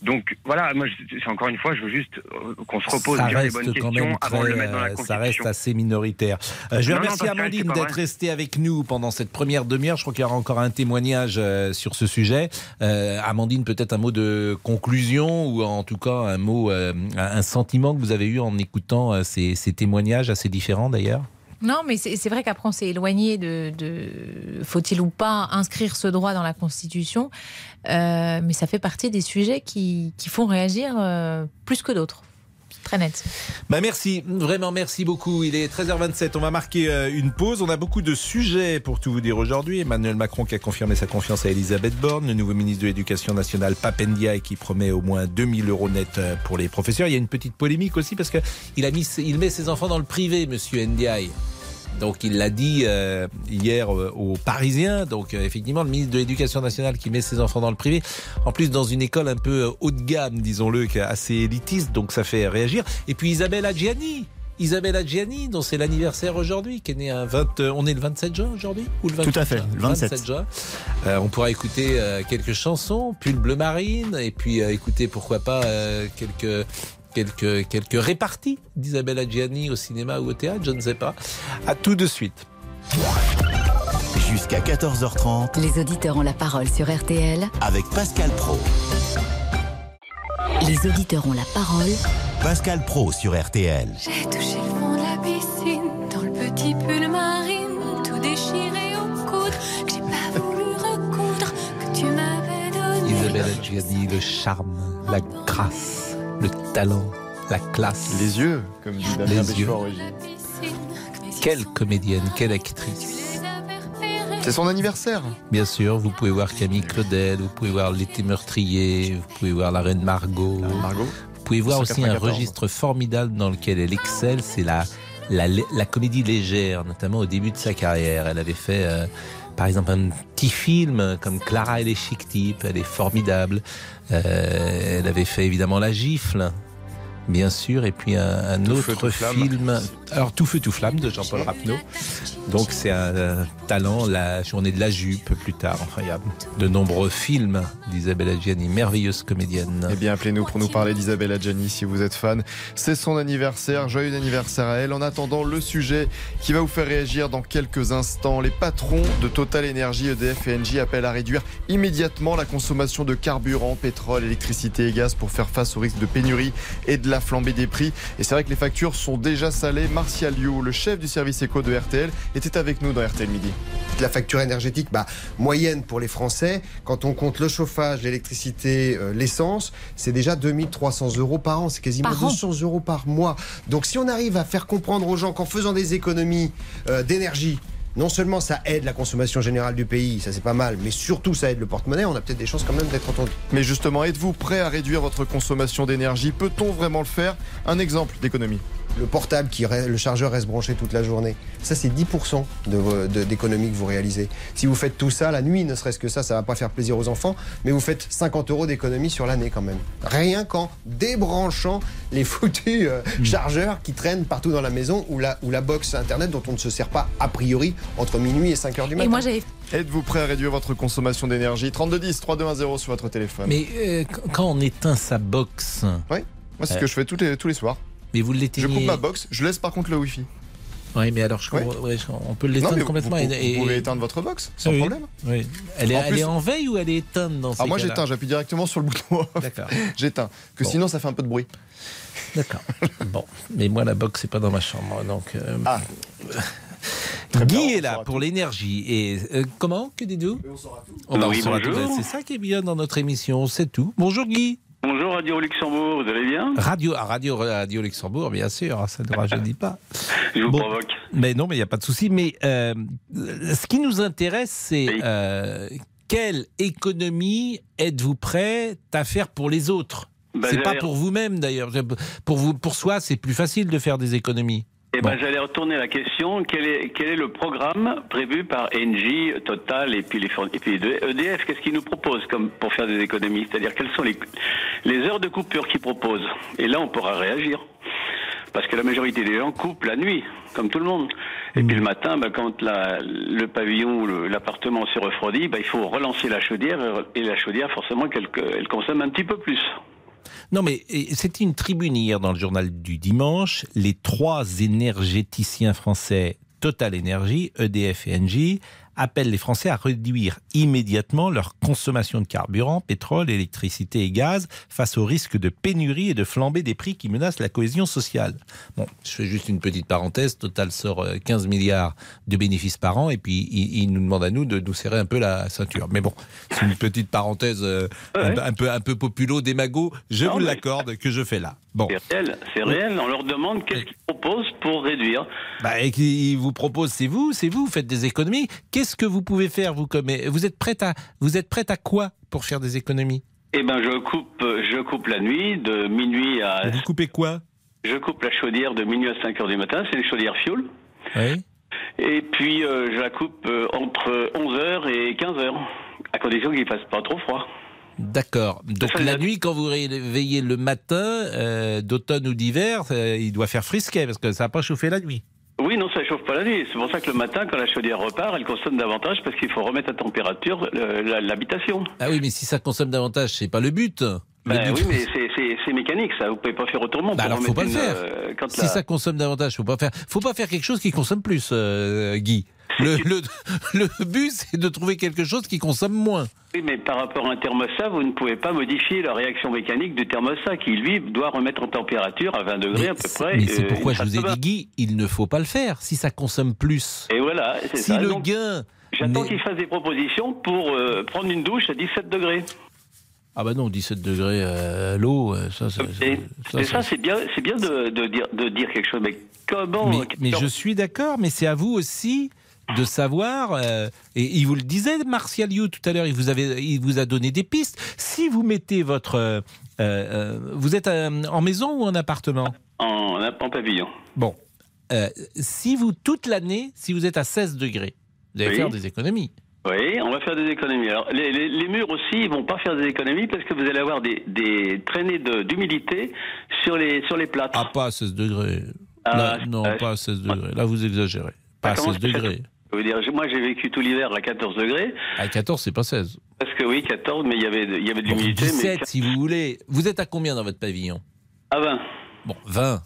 Donc voilà, moi, je- c'est encore une fois, je veux juste euh, qu'on se repose ça bien les bonnes quand questions de le très, mettre dans la euh, ça reste assez minoritaire. Euh, je vais remercier Amandine d'être restée avec nous pendant cette première demi-heure. Je crois qu'il y aura encore un témoignage euh, sur ce sujet. Euh, Amandine, peut-être un mot de conclusion ou en tout cas un mot, un sentiment que vous avez eu en écoutant ces, ces témoignages assez différents d'ailleurs? Non, mais c'est vrai qu'après, on s'est éloigné de, de faut-il ou pas inscrire ce droit dans la Constitution. Euh, mais ça fait partie des sujets qui, qui font réagir euh, plus que d'autres. Très net. Bah merci, vraiment merci beaucoup. Il est 13h27, on va marquer euh, une pause. On a beaucoup de sujets pour tout vous dire aujourd'hui. Emmanuel Macron qui a confirmé sa confiance à Elisabeth Borne, le nouveau ministre de l'Éducation nationale Papendia qui promet au moins 2000 euros net euh, pour les professeurs. Il y a une petite polémique aussi parce que il a mis, il met ses enfants dans le privé, Monsieur Ndiaye. Donc il l'a dit euh, hier euh, aux Parisiens. Donc euh, effectivement, le ministre de l'Éducation nationale qui met ses enfants dans le privé, en plus dans une école un peu euh, haut de gamme, disons-le, qui est assez élitiste, donc ça fait réagir. Et puis Isabelle Adjiani. Isabelle Adjiani, dont c'est l'anniversaire aujourd'hui, qui est née un 20, euh, on est le 27 juin aujourd'hui ou le 28 Tout à fait, le 27. juin. Euh, on pourra écouter euh, quelques chansons, Pull bleu marine, et puis euh, écouter pourquoi pas euh, quelques quelques quelques réparties d'Isabelle Adjiani au cinéma ou au théâtre, je ne sais pas. À tout de suite. Jusqu'à 14h30 Les auditeurs ont la parole sur RTL. avec Pascal Pro. Les auditeurs ont la parole Pascal Pro sur RTL. J'ai touché le fond de la piscine, dans le petit pull marine, tout déchiré au coude, que j'ai pas voulu recoudre, que tu m'avais donné. Isabelle Adjiani, le charme, la grâce, le talent, la classe. Les yeux, comme dit Damien Les yeux. La Quelle comédienne, quelle actrice. C'est son anniversaire. Bien sûr, vous pouvez voir Camille Claudel, vous pouvez voir L'été meurtrier, vous pouvez voir La Reine Margot. Margot. Vous pouvez voir aussi un 194. registre formidable dans lequel elle excelle, c'est la, la, la comédie légère, notamment au début de sa carrière. Elle avait fait, euh, par exemple, un petit film comme Clara et les chic types, elle est formidable. Euh, elle avait fait évidemment La gifle, bien sûr, et puis un, autre feu, tout flamme. film, alors Tout feu, tout flamme de Jean-Paul Rapneau. Donc c'est un euh, talent, la journée de la jupe plus tard. Enfin, il y a de nombreux films d'Isabelle Adjani, merveilleuse comédienne. Eh bien, appelez-nous pour nous parler d'Isabelle Adjani si vous êtes fan. C'est son anniversaire. Joyeux anniversaire à elle. En attendant, le sujet qui va vous faire réagir dans quelques instants. Les patrons de Total Energy, EDF et Engie appellent à réduire immédiatement la consommation de carburant, pétrole, électricité et gaz pour faire face au risque de pénurie et de la flambée des prix. Et c'est vrai que les factures sont déjà salées. Martial Liu, le chef du service éco de RTL, était avec nous dans RTL Midi. La facture énergétique bah, moyenne pour les Français, quand on compte le chauffage, l'électricité, euh, l'essence, c'est déjà 2300 euros par an. C'est quasiment Par an 200 euros par mois. Donc si on arrive à faire comprendre aux gens qu'en faisant des économies euh, d'énergie, non seulement ça aide la consommation générale du pays, ça c'est pas mal, mais surtout ça aide le porte-monnaie, on a peut-être des chances quand même d'être entendu. Mais justement, êtes-vous prêt à réduire votre consommation d'énergie? Peut-on vraiment le faire? Un exemple d'économie. Le portable, qui le chargeur reste branché toute la journée, ça c'est 10% de vo- de- d'économie que vous réalisez. Si vous faites tout ça la nuit, ne serait-ce que ça, ça va pas faire plaisir aux enfants, mais vous faites 50 euros d'économie sur l'année quand même. Rien qu'en débranchant les foutus euh, chargeurs qui traînent partout dans la maison ou la, ou la box internet dont on ne se sert pas a priori entre minuit et 5 heures du matin. Et moi, j'avais Êtes-vous prêt à réduire votre consommation d'énergie? 3210 3210 sur votre téléphone. Mais euh, qu- quand on éteint sa box, Oui, moi c'est ce Euh. que je fais tous les, tous les soirs. Mais vous Je l'éteignez. coupe ma box, je laisse par contre le Wi-Fi. Oui, mais alors je Ouais. comprends- ouais, je- on peut l'éteindre vous, complètement. vous- et- vous pouvez et- éteindre votre box sans Oui. problème. Oui. Elle, est, En elle est en veille ou elle est éteinte dans ces Ah, moi j'éteins, j'appuie directement sur le bouton off. D'accord. J'éteins. Que Bon. sinon ça fait un peu de bruit. D'accord. bon, mais moi la box c'est pas dans ma chambre, donc. euh, Ah. Très Guy bien, on est là pour tout. l'énergie. Et euh, comment Que dites-vous? On saura tout. Oui, bonjour. C'est ça qui est bien dans notre émission, c'est tout. Bonjour Guy. Bonjour Radio Luxembourg, vous allez bien Radio, ah, Radio, Radio Luxembourg, bien sûr, hein, ça ne rajeunit pas. Je vous Bon. provoque. Mais non, mais il n'y a pas de souci. Mais euh, ce qui nous intéresse, c'est euh, quelle économie êtes-vous prêt à faire pour les autres? Bah, C'est pas pour vous-même d'ailleurs. Pour vous, pour soi, c'est plus facile de faire des économies. Eh ben, j'allais retourner la question. Quel est, quel est le programme prévu par Engie, Total et puis les et puis EDF Qu'est-ce qu'ils nous proposent comme pour faire des économies? C'est-à-dire quelles sont les, les heures de coupure qu'ils proposent? Et là, on pourra réagir. Parce que la majorité des gens coupent la nuit, comme tout le monde. Et puis le matin, ben, quand la- le pavillon ou l'appartement se refroidit, ben, il faut relancer la chaudière. Et la chaudière, forcément, qu'elle elle consomme un petit peu plus. Non, mais c'était une tribune hier dans le journal du dimanche. Les trois énergéticiens français Total Energy, EDF et Engie appellent les Français à réduire immédiatement leur consommation de carburant, pétrole, électricité et gaz face au risque de pénurie et de flambée des prix qui menacent la cohésion sociale. Bon, je fais juste une petite parenthèse. Total sort euh, 15 milliards de bénéfices par an et puis il, il nous demande à nous de nous serrer un peu la ceinture. Mais bon, c'est une petite parenthèse euh, un, un peu un peu populo démago. Je Non, vous mais- l'accorde que je fais là. Bon. C'est réel, c'est réel. On leur demande qu'est-ce qu'ils proposent pour réduire. Bah, et qui vous propose, c'est vous, c'est vous, vous faites des économies. Qu'est-ce que vous pouvez faire, vous, comme, vous êtes prête à, vous êtes prête à quoi pour faire des économies? Eh ben, je coupe, je coupe la nuit de minuit à. Vous coupez quoi? Je coupe la chaudière de minuit à 5 heures du matin. C'est une chaudière fioul. Oui. Et puis, euh, je la coupe euh, entre 11 heures et 15 heures, à condition qu'il fasse pas trop froid. D'accord. Donc la nuit, quand vous réveillez le matin, euh, d'automne ou d'hiver, euh, il doit faire frisquet parce que ça n'a pas chauffé la nuit. Oui, non, ça chauffe pas la nuit. C'est pour ça que le matin, quand la chaudière repart, elle consomme davantage parce qu'il faut remettre à température euh, l'habitation. Ah oui, mais si ça consomme davantage, c'est pas le but. Ben oui, mais c'est- mécanique, ça. Vous pouvez pas faire autrement. Bah alors, faut pas le faire. euh, quand Si la- ça consomme davantage, faut pas faire. Faut pas faire quelque chose qui consomme plus, euh, Guy. Le, le, le but, c'est de trouver quelque chose qui consomme moins. Oui, mais par rapport à un thermostat, vous ne pouvez pas modifier la réaction mécanique du thermostat qui, lui, doit remettre en température à 20 degrés à peu près. Mais c'est euh, pourquoi je vous ai dit, Guy, il ne faut pas le faire si ça consomme plus. Et voilà, c'est Si ça. le Donc, gain. J'attends qu'il fasse des propositions pour euh, prendre une douche à 17 degrés. Ah bah non, 17 degrés euh, l'eau, ça, ça- Et, ça, ça- c'est bien, c'est bien de, de dire, de dire quelque chose. Mais comment Mais, mais je suis d'accord, mais c'est à vous aussi de savoir, euh, et il vous le disait, Martial You, tout à l'heure, il, vous avait- il vous a donné des pistes. Si vous mettez votre... euh, euh, vous êtes en maison ou en appartement? En, en pavillon. Bon. Si vous, toute l'année, si vous êtes à 16 degrés, vous allez Oui. faire des économies. Oui, on va faire des économies. Alors, les, les- les murs aussi, ils vont pas faire des économies parce que vous allez avoir des, des traînées de- d'humidité sur les, sur les plâtres. Ah, pas à 16 degrés. Ah, Là, non, pas à 16 degrés. Là, vous exagérez. Pas à comment 16 ça fait degrés. Je veux dire, moi, j'ai vécu tout l'hiver à 14 degrés. À 14, c'est pas 16. Parce que oui, 14, mais il y avait, de- il y avait de Bon, l'humidité. 17, mais si vous voulez. Vous êtes à combien dans votre pavillon? À 20. Bon, 20.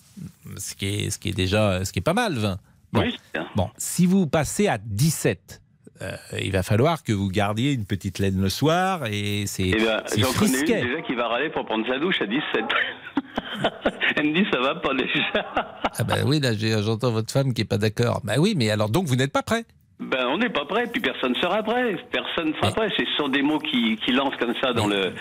Ce qui est, ce qui est déjà ce qui est pas mal, 20. Bon, Oui, bon si vous passez à 17, euh, il va falloir que vous gardiez une petite laine le soir et c'est Eh ben, c'est j'en connais une déjà qui va râler pour prendre sa douche à 17. Elle me dit, ça va pas déjà. Ah ben oui, là j'entends votre femme qui est pas d'accord. Bah oui, mais alors donc vous n'êtes pas prêt? Ben, on n'est pas prêt, puis personne ne sera prêt. Personne ne sera prêt. Ce sont des mots qui, qui lancent comme ça dans le,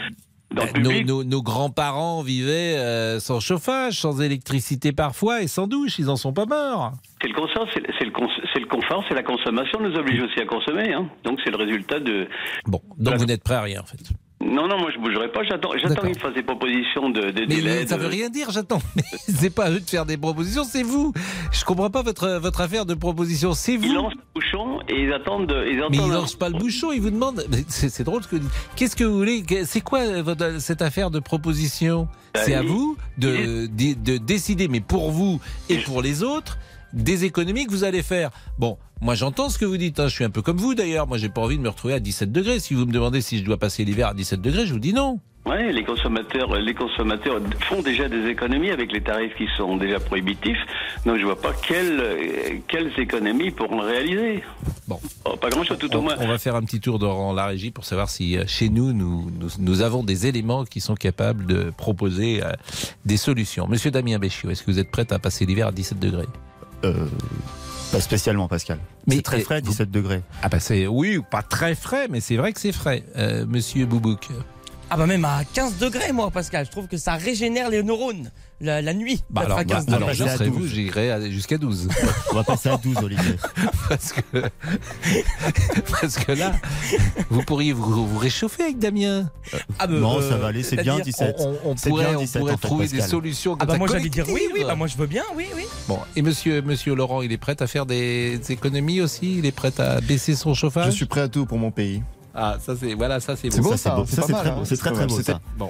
Ben, nos, nos- nos grands-parents vivaient euh, sans chauffage, sans électricité parfois et sans douche. Ils en sont pas morts. C'est le confort, c'est c'est le, cons- c'est le confort, c'est la consommation nous oblige aussi à consommer. Hein. Donc c'est le résultat de. Bon, donc vous n'êtes prêt à rien en fait. Non, non, moi je bougerai pas. J'attends, j'attends D'accord. qu'il fasse des propositions de, de Mais délai. ça de- veut rien dire, j'attends. C'est pas à eux de faire des propositions, c'est vous. Je comprends pas votre, votre affaire de proposition, c'est vous. Ils lancent le bouchon et ils attendent. de- ils Mais ils un- lancent pas le bouchon, ils vous demandent. C'est drôle ce que. Qu'est-ce que vous voulez C'est quoi euh, votre- cette affaire de proposition? Bah, C'est à vous de, de, de décider, mais pour vous et pour les autres, des économies que vous allez faire. Bon, moi j'entends ce que vous dites. hein. Je suis un peu comme vous d'ailleurs. Moi j'ai pas envie de me retrouver à 17 degrés. Si vous me demandez si je dois passer l'hiver à 17 degrés, je vous dis non. Ouais, les consommateurs, les consommateurs font déjà des économies avec les tarifs qui sont déjà prohibitifs. Donc je vois pas quelles, quelles économies pourront réaliser. Bon. Oh, pas grand chose tout au On, moins. on va faire un petit tour dans la régie pour savoir si euh, chez nous, nous, nous, nous avons des éléments qui sont capables de proposer euh, des solutions. Monsieur Damien Béchiot, est-ce que vous êtes prêt à passer l'hiver à 17 degrés? Euh, pas spécialement, Pascal. Mais, c'est très frais, 17 degrés. Ah bah c'est oui, pas très frais, mais c'est vrai que c'est frais. Euh, Monsieur Boubouk. Ah bah même à 15 degrés moi Pascal, je trouve que ça régénère les neurones la, la nuit. Bah alors, à 15 bah, alors degrés. je serais vous, j'irai jusqu'à 12. On va passer à 12, Olivier. parce que parce que là, vous pourriez vous, vous réchauffer avec Damien. Ah bah, non, euh, ça va aller, c'est bien c'est-à-dire, 17. On, on pourrait, bien on 17, pourrait en fait, trouver des solutions Ah bah moi j'allais dire oui, oui, bah moi je veux bien, oui, oui. Bon, et monsieur, monsieur Laurent, il est prêt à faire des économies aussi? Il est prêt à baisser son chauffage? Je suis prêt à tout pour mon pays. Ah, ça c'est voilà, ça c'est C'est beau. beau, Ça, c'est beau. c'est très hein. beau. C'est très, très beau, ça. Bon,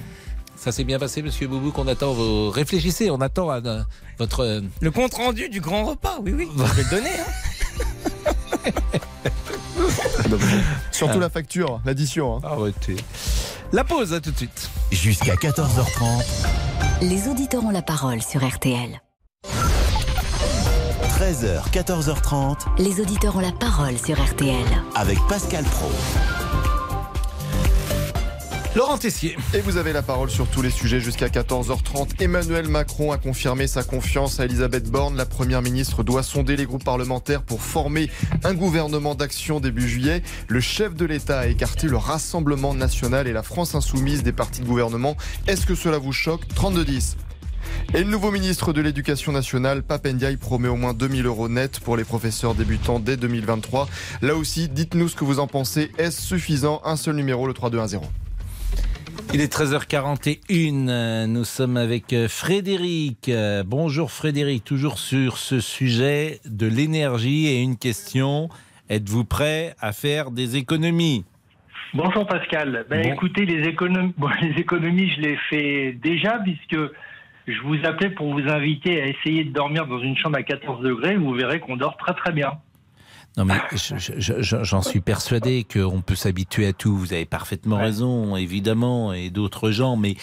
ça s'est bien passé, monsieur Boubou, qu'on attend vos... Réfléchissez, on attend euh, votre... euh, Le compte rendu du grand repas, oui, oui, je vais le donner. Hein. Surtout la facture, l'addition. hein. Arrêtez. La pause, à tout de suite. Jusqu'à 14h30, Les auditeurs ont la parole sur RTL. 13h, 14h30, Les auditeurs ont la parole sur RTL. avec Pascal Pro. Laurent Tessier. Et vous avez la parole sur tous les sujets jusqu'à 14h30. Emmanuel Macron a confirmé sa confiance à Elisabeth Borne. La première ministre doit sonder les groupes parlementaires pour former un gouvernement d'action début juillet. Le chef de l'État a écarté le Rassemblement national et la France insoumise des partis de gouvernement. Est-ce que cela vous choque? 32-10. Et le nouveau ministre de l'Éducation nationale, Papendiaï, promet au moins 2000 euros net pour les professeurs débutants dès 2023. Là aussi, dites-nous ce que vous en pensez. Est-ce suffisant? Un seul numéro, le 3210. Il est 13h41, euh, nous sommes avec euh, Frédéric. Euh, Bonjour Frédéric, toujours sur ce sujet de l'énergie et une question. Êtes-vous prêt à faire des économies? Bonjour Pascal. Ben, Bon. Écoutez, les bon, les économies, je les fais déjà puisque je vous appelais pour vous inviter à essayer de dormir dans une chambre à 14 degrés. Vous verrez qu'on dort très très bien. Non mais je- je- je- j'en suis persuadé qu'on peut s'habituer à tout. Vous avez parfaitement raison, évidemment, et d'autres gens. Mais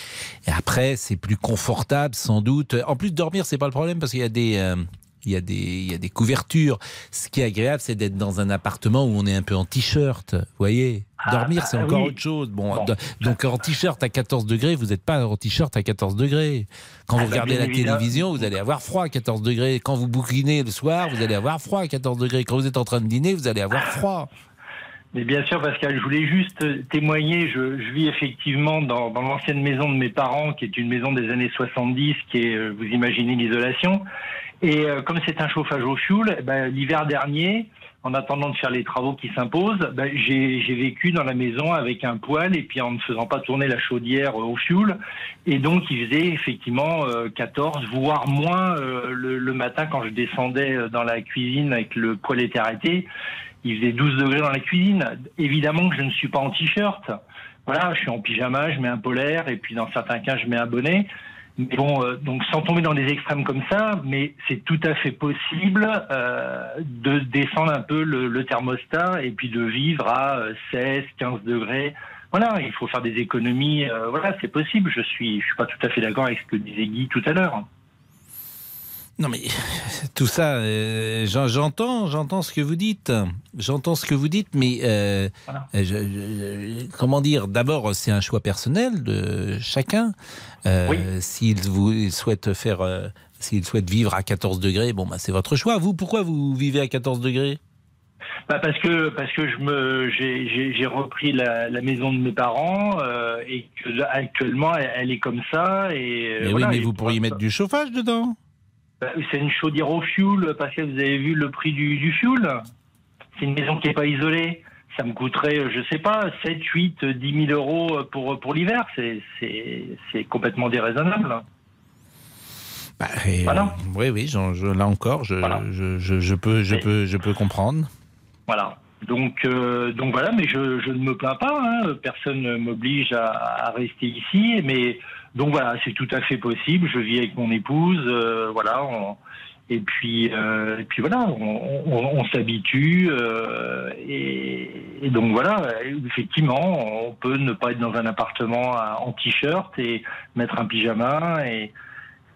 après, c'est plus confortable, sans doute. En plus, dormir, c'est pas le problème parce qu'il y a des euh, il y a des il y a des couvertures. Ce qui est agréable, c'est d'être dans un appartement où on est un peu en t-shirt. Vous voyez. Dormir, c'est bah, encore oui. autre chose. Bon, do- donc en t-shirt à 14 degrés, vous n'êtes pas en t-shirt à 14 degrés. Quand Ah, vous bah, regardez la évidemment. télévision, vous allez avoir froid à 14 degrés. Quand vous bouquinez le soir, vous allez avoir froid à 14 degrés. Quand vous êtes en train de dîner, vous allez avoir froid. Mais bien sûr, Pascal, je voulais juste euh, témoigner. Je, je vis effectivement dans, dans l'ancienne maison de mes parents, qui est une maison des années 70, qui est, euh, vous imaginez, l'isolation. Et euh, comme c'est un chauffage au fioul, eh ben, l'hiver dernier, en attendant de faire les travaux qui s'imposent, ben, j'ai vécu dans la maison avec un poêle et puis en ne faisant pas tourner la chaudière au fioul. Et donc il faisait effectivement euh, 14, voire moins euh, le, matin quand je descendais euh, dans la cuisine avec le poêle était arrêté. Il faisait 12 degrés dans la cuisine. Évidemment que je ne suis pas en t-shirt. Voilà, je suis en pyjama, je mets un polaire et puis dans certains cas je mets un bonnet. Mais bon, euh, donc sans tomber dans des extrêmes comme ça, mais c'est tout à fait possible euh, de descendre un peu le, le thermostat et puis de vivre à euh, 16, 15 degrés. Voilà, il faut faire des économies. euh, voilà, c'est possible. Je suis, je suis pas tout à fait d'accord avec ce que disait Guy tout à l'heure. Non mais tout ça, euh, j'en- j'entends, j'entends ce que vous dites, j'entends ce que vous dites, mais euh, je- je- comment dire? D'abord, c'est un choix personnel de chacun. Euh, S'il vous il souhaite faire, euh, s'il souhaite vivre à 14 degrés, bon bah c'est votre choix. Vous, pourquoi vous vivez à 14 degrés? Bah parce que parce que je me j'ai repris la, la maison de mes parents euh, et que actuellement elle, elle est comme ça et euh, Mais voilà, oui, mais vous pour pourriez mettre du chauffage dedans. Bah, c'est une chaudière au fioul parce que vous avez vu le prix du, du fioul. C'est une maison qui n'est pas isolée. Ça me coûterait, je sais pas, 7, 8, 10 000 euros pour, pour l'hiver. C'est, c'est, c'est complètement déraisonnable. Bah, et, euh, oui, oui, je- là encore, je, je, peux, je peux, je peux comprendre. Voilà. Donc, euh, donc voilà, mais je, je ne me plains pas. hein. Personne ne m'oblige à, à rester ici. Mais donc voilà, c'est tout à fait possible. Je vis avec mon épouse. euh, voilà. on- et puis, euh, et puis voilà, on, on- on s'habitue. euh, et, et donc voilà, effectivement, on peut ne pas être dans un appartement en t-shirt et mettre un pyjama et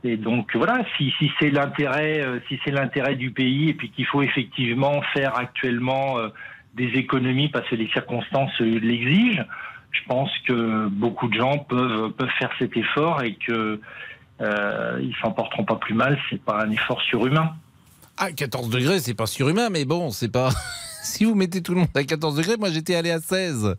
et donc voilà, si, si c'est l'intérêt, euh, si c'est l'intérêt du pays, et puis qu'il faut effectivement faire actuellement euh, des économies parce que les circonstances l'exigent, je pense que beaucoup de gens peuvent peuvent faire cet effort et que euh, ils s'en porteront pas plus mal. C'est pas un effort surhumain. Ah, 14 degrés, c'est pas surhumain, mais bon, c'est pas. si vous mettez tout le monde à 14 degrés, moi j'étais allé à 16.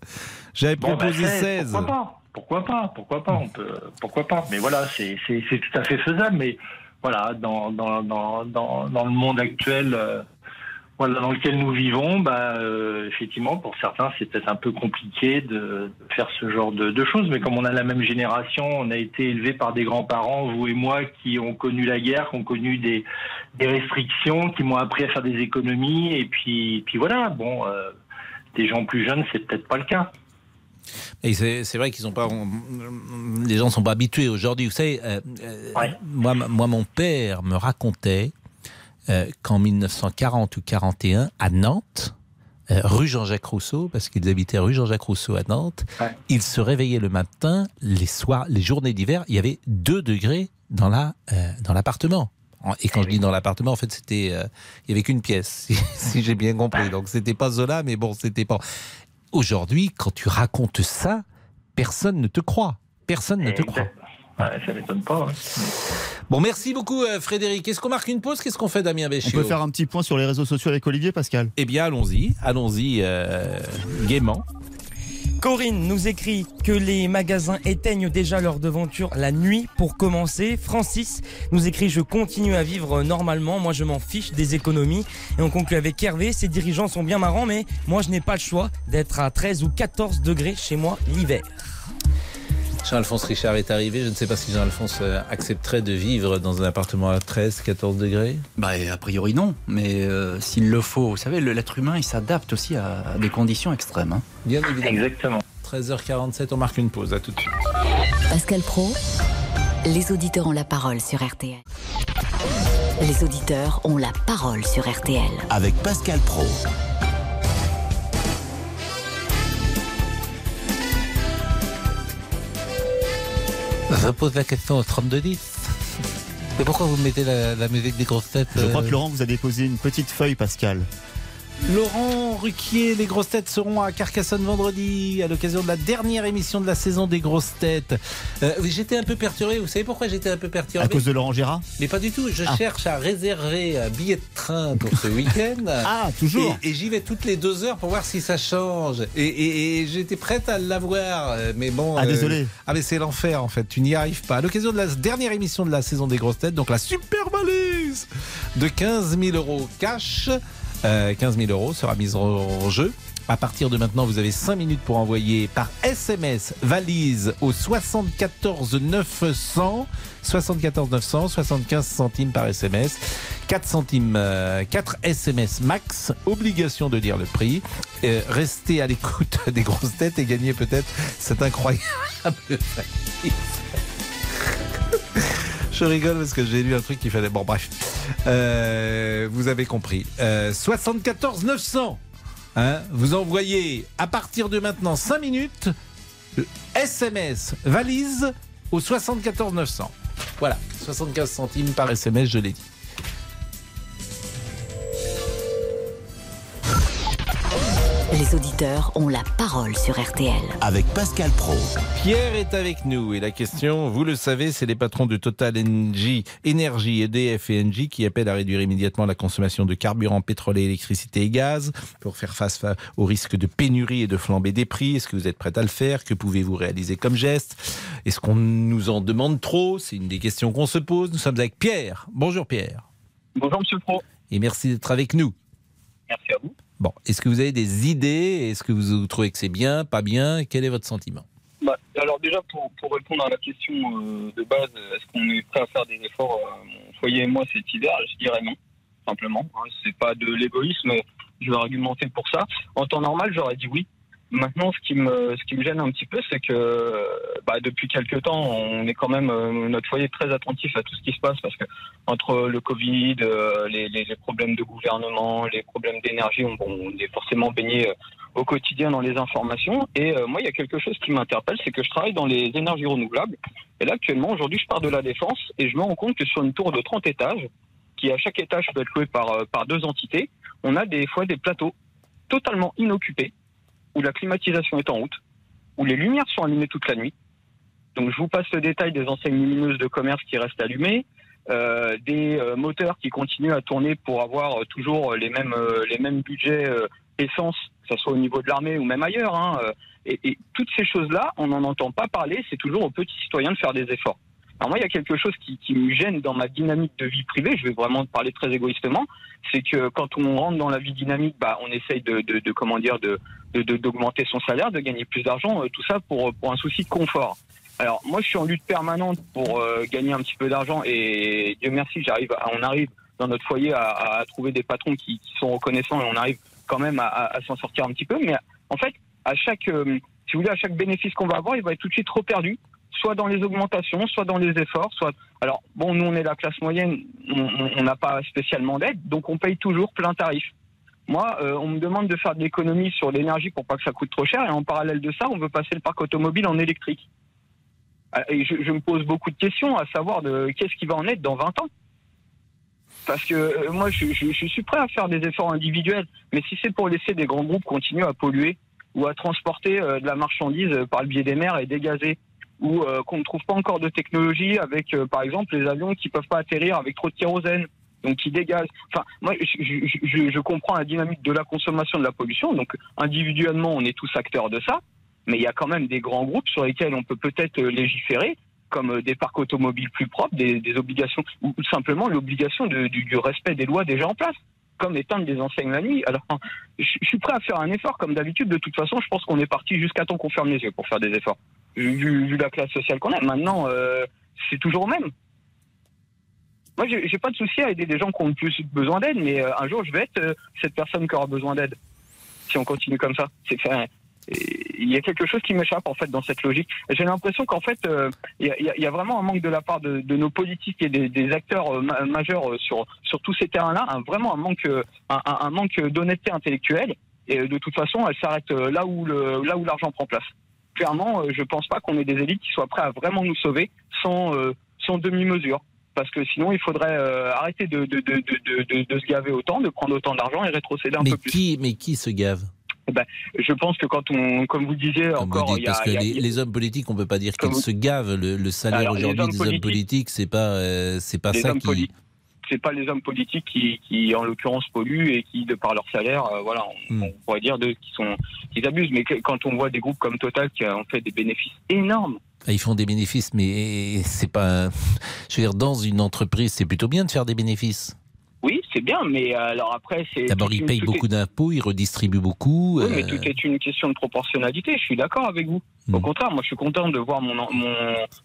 J'avais Bon, bah, proposé 16, 16. Pourquoi pas? Pourquoi pas Pourquoi pas On peut, pourquoi pas Mais voilà, c'est tout à fait faisable. Mais voilà, dans dans dans dans, dans le monde actuel, euh, voilà, dans lequel nous vivons, bah euh, effectivement, pour certains, c'est peut-être un peu compliqué de, de faire ce genre de, de choses. Mais comme on a la même génération, on a été élevés par des grands-parents, vous et moi, qui ont connu la guerre, qui ont connu des des restrictions, qui m'ont appris à faire des économies. Et puis puis voilà, bon. euh, des gens plus jeunes, c'est peut-être pas le cas. Et c'est vrai qu'ils sont pas, on- les gens sont pas habitués aujourd'hui. Vous savez, euh, euh, moi, moi, mon père me racontait euh, qu'en 1940 ou 41, à Nantes, euh, rue Jean-Jacques Rousseau, parce qu'ils habitaient rue Jean-Jacques Rousseau à Nantes, ils se réveillaient le matin, les soirs, les journées d'hiver, il y avait 2 degrés dans la euh, dans l'appartement. En- Et quand je dis dans l'appartement, en fait, c'était, euh, il y avait qu'une pièce, si, si j'ai bien compris. Donc c'était pas Zola, mais bon, c'était pas. Aujourd'hui, quand tu racontes ça, personne ne te croit. Personne ne te croit. Ouais, ça m'étonne pas. ouais. Bon, merci beaucoup euh, Frédéric. Est-ce qu'on marque une pause? Qu'est-ce qu'on fait Damien On Béchiot? peut faire un petit point sur les réseaux sociaux avec Olivier, Pascal Eh bien, allons-y. Allons-y euh, gaiement. Corinne nous écrit que les magasins éteignent déjà leur devanture la nuit pour commencer. Francis nous écrit Je continue à vivre normalement, moi je m'en fiche des économies. Et on conclut avec Hervé Ces dirigeants sont bien marrants, mais moi je n'ai pas le choix d'être à 13 ou 14 degrés chez moi l'hiver. Jean-Alphonse Richard est arrivé. Je ne sais pas si Jean-Alphonse euh, accepterait de vivre dans un appartement à 13, 14 degrés. Bah, a priori non, mais euh, s'il le faut, vous savez, le- l'être humain, il s'adapte aussi à, à des conditions extrêmes. hein. Bien évidemment. Exactement. 13h47, on marque une pause. À tout de suite. Pascal Pro, les auditeurs ont la parole sur RTL. Les auditeurs ont la parole sur RTL. Avec Pascal Pro. Je pose la question au 3210. Mais pourquoi vous mettez la, la musique des grosses têtes Je crois euh, que Laurent vous a déposé une petite feuille, Pascal. Laurent Ruquier, les grosses têtes seront à Carcassonne vendredi à l'occasion de la dernière émission de la saison des grosses têtes. Euh, j'étais un peu perturbé. Vous savez pourquoi j'étais un peu perturbé? À cause de Laurent Gérard? Mais pas du tout. Je Ah. cherche à réserver un billet de train pour ce week-end. Ah, toujours Et, et j'y vais toutes les deux heures pour voir si ça change. Et, et- et j'étais prête à l'avoir, euh, mais bon. Ah, désolé. Ah, mais c'est l'enfer en fait. Tu n'y arrives pas. À l'occasion de la dernière émission de la saison des grosses têtes, donc la super valise de 15 000 euros cash. Euh, 15 000 euros sera mise en jeu. À partir de maintenant, vous avez 5 minutes pour envoyer par SMS valise au 74 900. 74 900, 75 centimes par SMS. 4 centimes, euh, 4 SMS max. Obligation de dire le prix. Euh, restez à l'écoute des grosses têtes et gagnez peut-être cette incroyable valise. Je rigole parce que j'ai lu un truc qui fallait. Bon, bref. Euh, vous avez compris. Euh, 74 900. Hein, vous envoyez à partir de maintenant 5 minutes euh, SMS valise au 74 900. Voilà, 75 centimes par SMS, je l'ai dit. Les auditeurs ont la parole sur RTL. Avec Pascal Pro. Pierre est avec nous et la question, vous le savez, c'est les patrons de Total Energy, Énergie, EDF et Engie qui appellent à réduire immédiatement la consommation de carburant, pétrole, électricité et gaz pour faire face au risque de pénurie et de flambée des prix. Est-ce que vous êtes prêt à le faire? Que pouvez-vous réaliser comme geste? Est-ce qu'on nous en demande trop? C'est une des questions qu'on se pose. Nous sommes avec Pierre. Bonjour Pierre. Bonjour Monsieur Pro. Et merci d'être avec nous. Merci à vous. Bon, est-ce que vous avez des idées? Est-ce que vous trouvez que c'est bien, pas bien? Quel est votre sentiment? Bah, alors déjà pour, répondre à la question euh, de base, est-ce qu'on est prêt à faire des efforts euh, Mon foyer et moi cet hiver, je dirais non, simplement. Hein, c'est pas de l'égoïsme, je vais argumenter pour ça. En temps normal, j'aurais dit oui. Maintenant, ce qui me ce qui me gêne un petit peu, c'est que bah, depuis quelques temps, on est quand même euh, notre foyer est très attentif à tout ce qui se passe parce que entre le Covid, euh, les, problèmes de gouvernement, les problèmes d'énergie, on, est forcément baigné euh, au quotidien dans les informations. Et moi, il y a quelque chose qui m'interpelle, c'est que je travaille dans les énergies renouvelables. Et là, actuellement, aujourd'hui, je pars de la défense et je me rends compte que sur une tour de 30 étages, qui à chaque étage peut être loué par par deux entités, on a des fois des plateaux totalement inoccupés où la climatisation est en route, où les lumières sont allumées toute la nuit. Donc je vous passe le détail des enseignes lumineuses de commerce qui restent allumées, euh, des euh, moteurs qui continuent à tourner pour avoir euh, toujours les mêmes budgets essence, que ce soit au niveau de l'armée ou même ailleurs. Hein, et, et toutes ces choses-là, on n'en entend pas parler. C'est toujours aux petits citoyens de faire des efforts. Alors moi, il y a quelque chose qui, me gêne dans ma dynamique de vie privée. Je vais vraiment parler très égoïstement. C'est que quand on rentre dans la vie dynamique, bah, on essaye de, comment dire, d'augmenter son salaire, de gagner plus d'argent, euh, tout ça pour un souci de confort. Alors moi, je suis en lutte permanente pour euh, gagner un petit peu d'argent et Dieu merci, on arrive dans notre foyer à, trouver des patrons qui, sont reconnaissants et on arrive quand même à, s'en sortir un petit peu. Mais en fait, à chaque, euh, si vous voulez, à chaque bénéfice qu'on va avoir, il va être tout de suite reperdu, soit dans les augmentations, soit dans les efforts, soit. Alors bon, nous on est la classe moyenne, on- n'a pas spécialement d'aide, donc on paye toujours plein tarif. Moi, euh, on me demande de faire de l'économie sur l'énergie pour pas que ça coûte trop cher, et en parallèle de ça, on veut passer le parc automobile en électrique. Euh, Et je, me pose beaucoup de questions à savoir de qu'est-ce qui va en être dans 20 ans. Parce que euh, moi, je, suis prêt à faire des efforts individuels, mais si c'est pour laisser des grands groupes continuer à polluer ou à transporter euh, de la marchandise par le biais des mers et dégazer, ou euh, qu'on ne trouve pas encore de technologie avec, euh, par exemple, les avions qui peuvent pas atterrir avec trop de kérosène, donc qui dégazent. Enfin, moi, je, comprends la dynamique de la consommation de la pollution, donc individuellement, on est tous acteurs de ça, mais il y a quand même des grands groupes sur lesquels on peut peut-être euh, légiférer comme des parcs automobiles plus propres, des, obligations, ou simplement l'obligation du respect des lois déjà en place, comme éteindre des enseignes la nuit. Alors, je, suis prêt à faire un effort, comme d'habitude. De toute façon, je pense qu'on est parti jusqu'à temps qu'on ferme les yeux pour faire des efforts, vu, la classe sociale qu'on a. Maintenant, euh, c'est toujours au même. Moi, j'ai pas de souci à aider des gens qui ont le plus besoin d'aide, mais euh, un jour, je vais être euh, cette personne qui aura besoin d'aide. Si on continue comme ça, c'est il y a quelque chose qui m'échappe en fait dans cette logique. J'ai l'impression qu'en fait, euh, il y, a, il y a- il y a vraiment un manque de la part de, de nos politiques et des, des acteurs euh, ma- majeurs euh, sur sur tous ces terrains-là, un- vraiment un manque un, manque d'honnêteté intellectuelle. Et de toute façon, elle s'arrête là où le là où l'argent prend place. Clairement, je pense pas qu'on ait des élites qui soient prêts à vraiment nous sauver sans euh, sans demi-mesure. Parce que sinon, il faudrait euh, arrêter de, de, de, de, de, de se gaver autant, de prendre autant d'argent et rétrocéder un mais peu plus. qui, mais qui se gave? Ben, je pense que quand on, comme vous disiez Comme vous encore, dites, il y a, parce que il y a- les, les hommes politiques, on peut pas dire qu'ils vous- se gavent. Le, le salaire aujourd'hui des hommes politiques- c'est pas, euh, c'est pas les ça qui. c'est pas les hommes politiques qui, qui en l'occurrence polluent et qui, de par leur salaire, euh, voilà, on, Hmm. on pourrait dire de, qui sont, qui abusent. Mais que- quand on voit des groupes comme Total qui ont fait des bénéfices énormes Ah, Ils font des bénéfices, mais c'est pas. Je veux dire, dans une entreprise, c'est plutôt bien de faire des bénéfices. C'est bien, mais euh, alors après, c'est. D'abord, ils payent beaucoup est- d'impôts, ils redistribuent beaucoup. Oui, mais euh, tout est une question de proportionnalité. Je suis d'accord avec vous. Au contraire, moi, je suis content de voir mon, mon,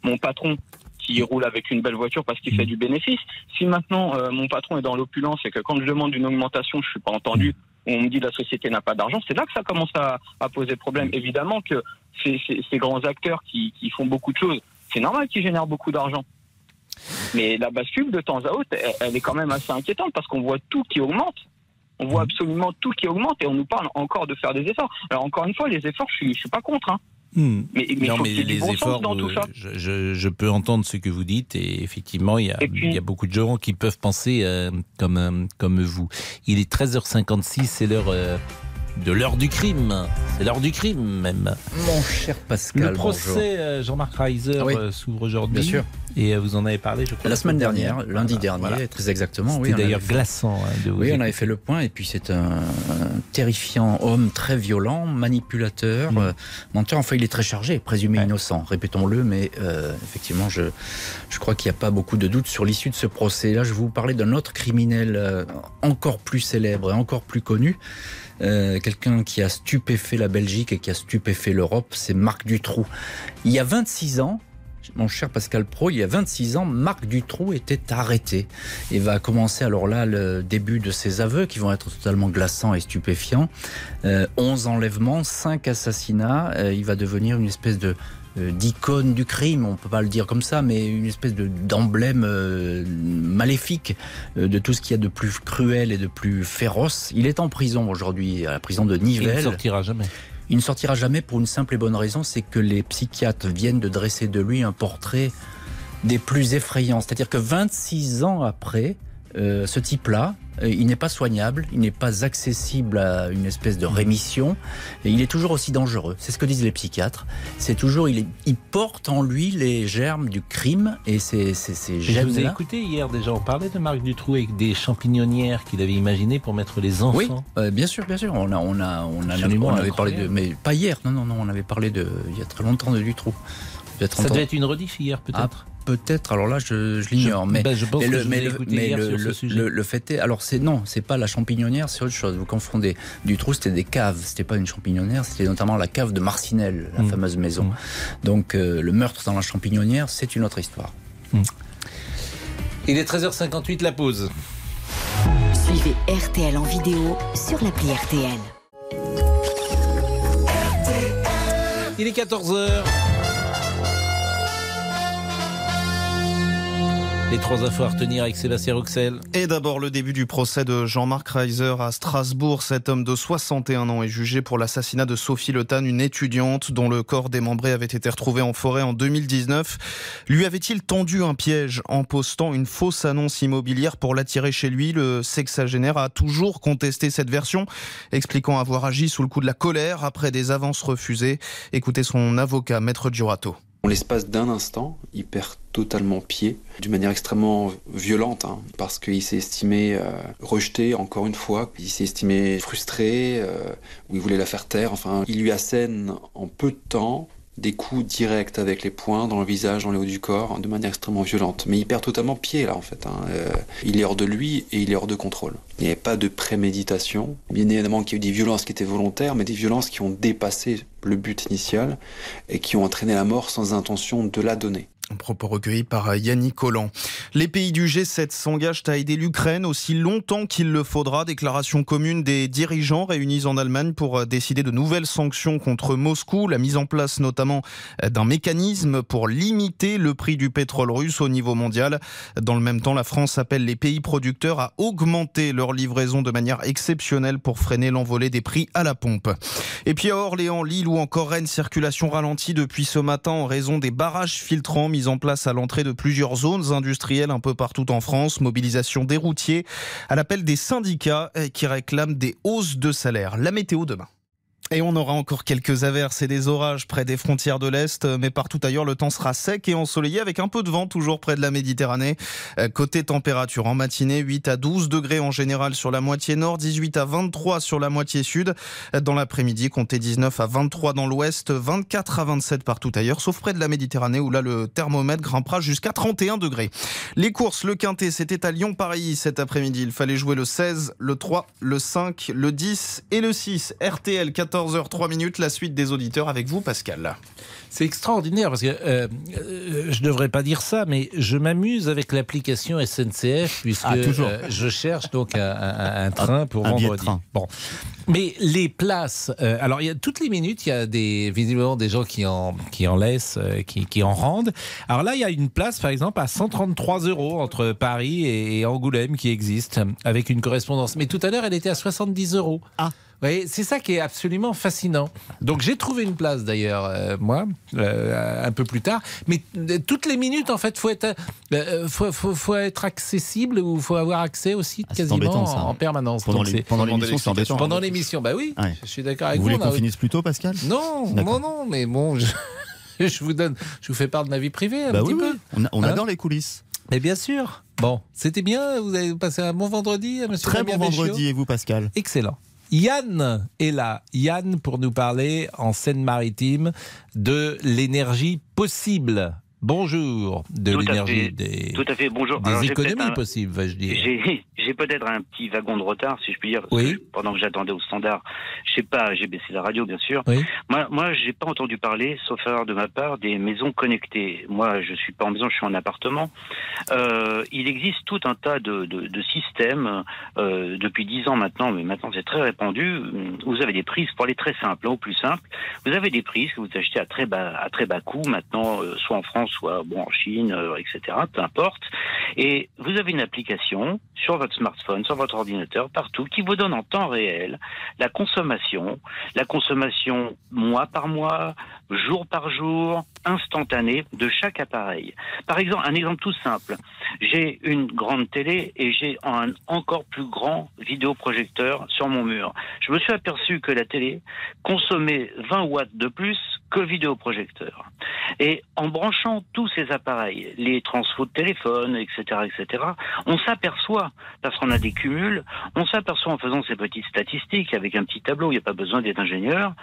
mon patron qui roule avec une belle voiture parce qu'il fait du bénéfice. Si maintenant euh, mon patron est dans l'opulence et que quand je demande une augmentation, je suis pas entendu, on me dit la société n'a pas d'argent, c'est là que ça commence à, à poser problème. Évidemment que ces, ces, ces grands acteurs qui, qui font beaucoup de choses, c'est normal qu'ils génèrent beaucoup d'argent. Mais la bascule, de temps à autre, elle, elle est quand même assez inquiétante parce qu'on voit tout qui augmente. On voit absolument tout qui augmente et on nous parle encore de faire des efforts. Alors encore une fois, les efforts, je suis, je suis pas contre. Hein. Hmm. Mais, mais non, faut mais qu'il y ait du les bon efforts, dans tout euh, ça. je, je- je peux entendre ce que vous dites et effectivement, il y a, il y a beaucoup de gens qui peuvent penser euh, comme, euh, comme vous. Il est 13h56, c'est l'heure euh, de l'heure du crime. C'est l'heure du crime même. Mon cher Pascal. Le procès Jean-Marc Reiser Oui. s'ouvre aujourd'hui. Bien sûr. Et euh, vous en avez parlé, je crois. La semaine dernière, lundi dernier, voilà. très exactement. C'était oui, d'ailleurs glaçant hein, de Oui, on avait fait le point, et puis c'est un, un terrifiant homme très violent, manipulateur, Mm. euh, menteur. Enfin, il est très chargé, présumé innocent, répétons-le, mais euh, effectivement, je, je crois qu'il n'y a pas beaucoup de doutes sur l'issue de ce procès. Là, je vais vous parler d'un autre criminel encore plus célèbre et encore plus connu. Euh, quelqu'un qui a stupéfait la Belgique et qui a stupéfait l'Europe, c'est Marc Dutroux. Il y a 26 ans, mon cher Pascal Pro, il y a 26 ans, Marc Dutroux était arrêté et va commencer alors là le début de ses aveux qui vont être totalement glaçants et stupéfiants. Euh, 11 enlèvements, 5 assassinats. Euh, il va devenir une espèce de euh, d'icône du crime, on peut pas le dire comme ça, mais une espèce de d'emblème euh, maléfique de tout ce qu'il y a de plus cruel et de plus féroce. Il est en prison aujourd'hui, à la prison de Il Nivelles. ne sortira jamais. Il ne sortira jamais pour une simple et bonne raison, c'est que les psychiatres viennent de dresser de lui un portrait des plus effrayants. C'est-à-dire que 26 ans après, euh, ce type-là, euh, il n'est pas soignable, il n'est pas accessible à une espèce de rémission, et il est toujours aussi dangereux. C'est ce que disent les psychiatres. C'est toujours, il, est- il porte en lui les germes du crime, et ces, ces, ces Je vous ai écouté hier déjà, on parlait de Marc Dutroux avec des champignonnières qu'il avait imaginées pour mettre les enfants. Oui, euh, bien sûr, bien sûr. On a, on a, on a, on avait parlé de, mais pas hier. Non, non, non. On avait parlé de, il y a très longtemps de Dutroux. Il y a 30 Ça devait être une rediff hier peut-être. Ah, peut-être. Alors là, je, je l'ignore. Mais ben, je pense mais que le, je vous mais ai le, écouté mais hier le- sur ce le- sujet. le- le fait est, alors c'est non, c'est pas la champignonnière, c'est autre chose. Vous confondez. Dutroux, c'était des caves. C'était pas une champignonnière. C'était notamment la cave de Marcinelle, la Mm. fameuse maison. Donc euh, le meurtre dans la champignonnière, c'est une autre histoire. Il est 13h58, la pause. Suivez RTL en vidéo sur l'appli RTL. Il est 14h. Les trois infos à retenir avec Sébastien Roxel. Et d'abord le début du procès de Jean-Marc Reiser à Strasbourg. Cet homme de 61 ans est jugé pour l'assassinat de Sophie Le Tan, une étudiante dont le corps démembré avait été retrouvé en forêt en 2019. Lui avait-il tendu un piège en postant une fausse annonce immobilière pour l'attirer chez lui? Le sexagénaire a toujours contesté cette version, expliquant avoir agi sous le coup de la colère après des avances refusées. Écoutez son avocat, Maître Giurato. En l'espace d'un instant, il perd totalement pied, d'une manière extrêmement violente, hein, parce qu'il s'est estimé euh, rejeté, encore une fois, il s'est estimé frustré, euh, ou il voulait la faire taire, enfin, il lui assène en peu de temps des coups directs avec les poings dans le visage, dans le haut du corps, de manière extrêmement violente. Mais il perd totalement pied là en fait. hein. Euh, il est hors de lui et il est hors de contrôle. Il n'y avait pas de préméditation. Bien évidemment qu'il y a eu des violences qui étaient volontaires, mais des violences qui ont dépassé le but initial et qui ont entraîné la mort sans intention de la donner. Un propos recueilli par Yannick Collant. Les pays du G7 s'engagent à aider l'Ukraine aussi longtemps qu'il le faudra. Déclaration commune des dirigeants réunis en Allemagne pour décider de nouvelles sanctions contre Moscou. La mise en place notamment d'un mécanisme pour limiter le prix du pétrole russe au niveau mondial. Dans le même temps, la France appelle les pays producteurs à augmenter leur livraison de manière exceptionnelle pour freiner l'envolée des prix à la pompe. Et puis à Orléans, Lille ou encore Rennes, circulation ralentie depuis ce matin en raison des barrages filtrants en place à l'entrée de plusieurs zones industrielles un peu partout en France. Mobilisation des routiers à l'appel des syndicats eh, qui réclament des hausses de salaire. La météo demain. Et on aura encore quelques averses et des orages près des frontières de l'Est, mais partout ailleurs, le temps sera sec et ensoleillé avec un peu de vent toujours près de la Méditerranée. Euh, Côté température, en matinée, 8 à 12 degrés en général sur la moitié nord, 18 à 23 sur la moitié sud. Dans l'après-midi, comptez 19 à 23 dans l'ouest, 24 à 27 partout ailleurs, sauf près de la Méditerranée où là le thermomètre grimpera jusqu'à 31 degrés. Les courses, le quintet, c'était à Lyon-Paris cet après-midi. Il fallait jouer le 16, le 3, le 5, le 10 et le 6. RTL 14h3 minutes, la suite des auditeurs avec vous Pascal. C'est extraordinaire parce que euh, euh, je devrais pas dire ça, mais je m'amuse avec l'application SNCF puisque Ah, euh, je cherche donc un, un- un train pour Un billet de vendredi. train. Bon, mais les places. euh, alors il y a toutes les minutes, il y a des visiblement des gens qui en qui en laissent, euh, qui, qui en rendent. Alors là, il y a une place par exemple à 133 euros entre Paris et, et Angoulême qui existe avec une correspondance. Mais tout à l'heure, elle était à 70 euros. Ah. C'est ça qui est absolument fascinant. Donc j'ai trouvé une place d'ailleurs, euh, moi, euh, un peu plus tard. Mais euh, toutes les minutes, en fait, faut être, euh, faut, faut, faut être accessible ou faut avoir accès au site Ah, quasiment embêtant, ça. en, en permanence. Pendant l'émission, c'est embêtant. Pendant l'émission, bah oui. Ouais. Je suis d'accord avec Vous vous. voulez qu'on finisse plus tôt, Pascal? Non, non, non, mais bon, je, je vous donne, je vous fais part de ma vie privée un Bah petit oui, peu. On, a- on Hein adore les coulisses. Mais bien sûr. Bon, c'était bien. Vous avez passé un bon vendredi, monsieur Très Damien bon Béchiot vendredi et vous, Pascal? Excellent. Yann est là. Yann pour nous parler en Seine-Maritime de l'énergie possible. Bonjour. De l'énergie des, Tout à fait. Bonjour. des Alors, économies un- possibles, vais-je dire. J'ai peut-être un petit wagon de retard, si je puis dire. Oui. pendant que j'attendais au standard, je sais pas, j'ai baissé la radio, bien sûr. Oui. Moi, moi, j'ai pas entendu parler, sauf erreur de ma part, des maisons connectées. Moi, je suis pas en maison, je suis en appartement. Euh, il existe tout un tas de, de, de systèmes euh, depuis dix ans maintenant, mais maintenant c'est très répandu. Vous avez des prises pour aller très simple, au plus simple. Vous avez des prises que vous achetez à très bas à très bas coût maintenant, euh, soit en France, soit bon en Chine, euh, etc. Peu importe. Et vous avez une application sur votre smartphone, sur votre ordinateur, partout, qui vous donne en temps réel la consommation, la consommation mois par mois, jour par jour, instantanée de chaque appareil. Par exemple, un exemple tout simple. J'ai une grande télé et j'ai un encore plus grand vidéoprojecteur sur mon mur. Je me suis aperçu que la télé consommait 20 watts de plus que le vidéoprojecteur. Et en branchant tous ces appareils, les transfos de téléphone, etc., etc., on s'aperçoit, parce qu'on a des cumuls, on s'aperçoit en faisant ces petites statistiques avec un petit tableau, il n'y a pas besoin d'être ingénieur,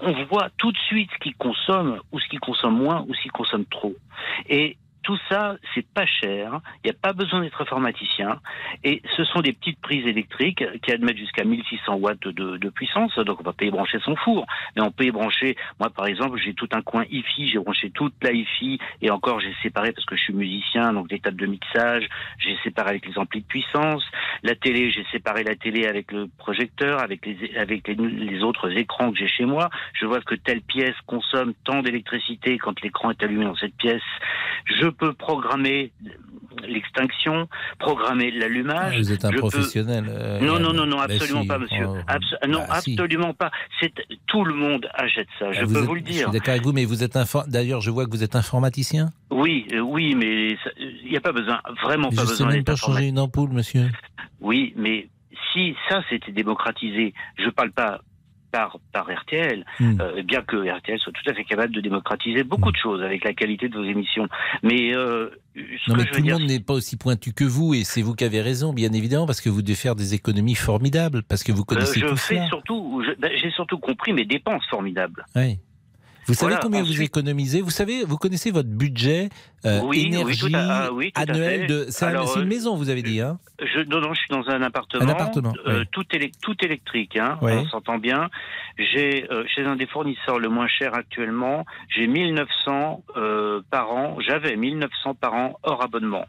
on voit tout de suite ce qui consomme, ou ce qui consomme moins, ou ce qui consomme trop. Et tout ça, c'est pas cher. Il n'y a pas besoin d'être informaticien. Et ce sont des petites prises électriques qui admettent jusqu'à 1600 watts de, puissance. Donc, on va pas y brancher son four. Mais on peut y brancher, moi, par exemple, j'ai tout un coin hi-fi. J'ai branché toute la hi-fi. Et encore, j'ai séparé parce que je suis musicien. Donc, des tables de mixage. J'ai séparé avec les amplis de puissance. La télé, j'ai séparé la télé avec le projecteur, avec les, avec les, les autres écrans que j'ai chez moi. Je vois que telle pièce consomme tant d'électricité quand l'écran est allumé dans cette pièce. Je peux programmer l'extinction, programmer l'allumage. Vous êtes un Je peux- professionnel. euh, non, non, non, non, Bah absolument pas, monsieur. oh. Abs- non, Bah si. absolument pas. C'est tout le monde achète ça. Je Ah, peux êtes- vous le Je dire. suis d'accord avec vous, mais vous êtes infor- D'ailleurs, je vois que vous êtes informaticien. Oui, euh, oui, mais ça- il n'y a pas besoin, vraiment Mais pas je besoin même d'être pas changer une ampoule, monsieur. Oui, mais si ça c'était démocratisé, je parle pas par, par RTL, Hmm. euh, bien que RTL soit tout à fait capable de démocratiser beaucoup de choses avec la qualité de vos émissions. Mais euh, ce Non, que mais je tout le dire, monde n'est pas aussi pointu que vous, et c'est vous qui avez raison, bien évidemment, parce que vous devez faire des économies formidables, parce que vous euh, connaissez je tout fais cela. surtout, ben, j'ai surtout compris mes dépenses formidables. Oui. Vous savez Voilà, combien vous économisez Vous savez, vous connaissez votre budget euh, Oui, énergie à- ah, oui, annuel de. C'est une euh, maison, vous avez dit, hein Je, non, non, je suis dans un appartement. Un appartement, euh, tout, élec- tout électrique, hein, on s'entend bien. J'ai euh, chez un des fournisseurs le moins cher actuellement, j'ai 1900 euh, par an. J'avais 1900 par an hors abonnement.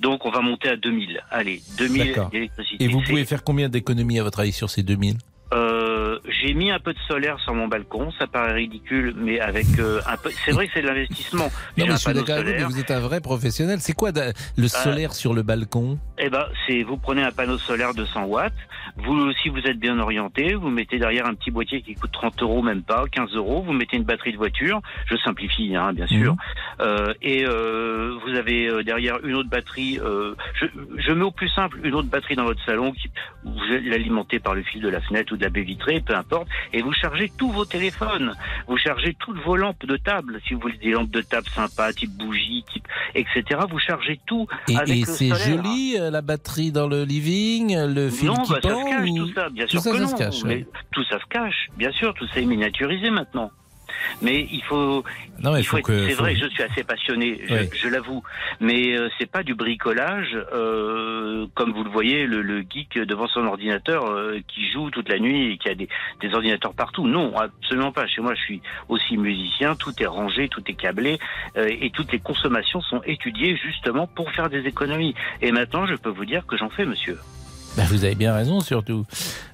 Donc on va monter à 2000. Allez, 2000 D'accord. d'électricité. Et vous pouvez faire combien d'économies à votre avis sur ces 2000 euh, j'ai mis un peu de solaire sur mon balcon, ça paraît ridicule, mais avec euh, un peu. C'est vrai que c'est de l'investissement. Non, mais je suis d'accord avec vous, mais vous êtes un vrai professionnel. C'est quoi le solaire sur le balcon? Eh ben, c'est vous prenez un panneau solaire de 100 watts. Vous, si vous êtes bien orienté, vous mettez derrière un petit boîtier qui coûte 30 euros, même pas 15 euros. Vous mettez une batterie de voiture. Je simplifie, hein, bien sûr. Mhm. Euh, et euh, vous avez euh, derrière une autre batterie. euh, je, je mets au plus simple une autre batterie dans votre salon qui vous l'alimentez par le fil de la fenêtre ou de la baie vitrée, peu importe, et vous chargez tous vos téléphones. Vous chargez toutes vos lampes de table, si vous voulez des lampes de table sympas, type bougie, type etc. Vous chargez tout Et, avec et le c'est solaire. joli, euh, la batterie dans le living, le fil non, qui bah, ça pend se cache, ou- tout ça, bien Tout sûr ça, que ça non. se cache, ouais. Tout ça se cache, bien sûr, tout ça est miniaturisé maintenant. Mais il faut, Non, mais il faut que- c'est faut- vrai, je suis assez passionné, Oui. je l'avoue. Mais euh, c'est pas du bricolage, euh, comme vous le voyez, le, le geek devant son ordinateur euh, qui joue toute la nuit et qui a des, des ordinateurs partout. Non, absolument pas. Chez moi, je suis aussi musicien, tout est rangé, tout est câblé, euh, et toutes les consommations sont étudiées justement pour faire des économies. Et maintenant, je peux vous dire que j'en fais, monsieur. Bah, vous avez bien raison, surtout.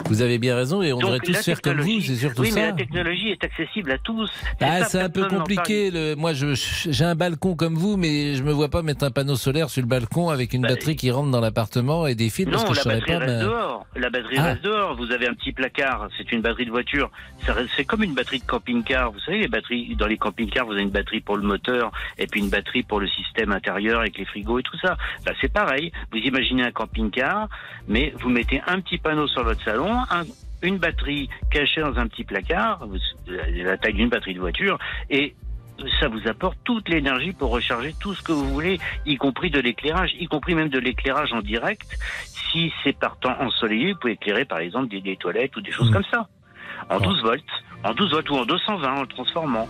Vous avez bien raison et on Donc, devrait tous faire comme vous, c'est surtout oui, mais ça. la technologie est accessible à tous. Ah, c'est un peu compliqué. Le... Moi, je j'ai un balcon comme vous, mais je me vois pas mettre un panneau solaire sur le balcon avec une batterie qui rentre dans l'appartement et des fils parce Bah, Non, que je la saurais batterie pas. reste mais- dehors. La batterie Ah. reste dehors. Vous avez un petit placard. C'est une batterie de voiture. C'est comme une batterie de camping-car. Vous savez, les batteries dans les camping-cars, vous avez une batterie pour le moteur et puis une batterie pour le système intérieur avec les frigos et tout ça. Bah, c'est pareil. Vous imaginez un camping-car, mais vous mettez un petit panneau sur votre salon, un- une batterie cachée dans un petit placard, vous- la taille d'une batterie de voiture, et ça vous apporte toute l'énergie pour recharger tout ce que vous voulez, y compris de l'éclairage, y compris même de l'éclairage en direct. Si c'est par temps ensoleillé, vous pouvez éclairer par exemple des, des toilettes ou des choses comme ça. En 12 volts, en 12 volts ou en 220 en le transformant.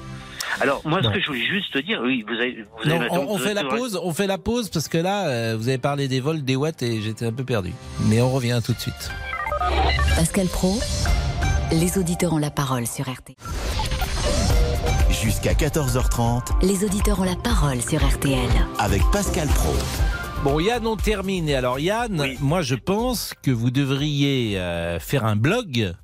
Alors moi, Bon. ce que je voulais juste te dire, oui, vous avez, vous Non, avez on, fait la pause, on fait la pause parce que là, euh, vous avez parlé des vols, des watts et j'étais un peu perdu. Mais on revient tout de suite. Pascal Pro, les auditeurs ont la parole sur RT. Jusqu'à 14h30 Les auditeurs ont la parole sur RTL. avec Pascal Pro. Bon, Yann, on termine. Et Alors, Yann, moi, je pense que vous devriez euh, faire un blog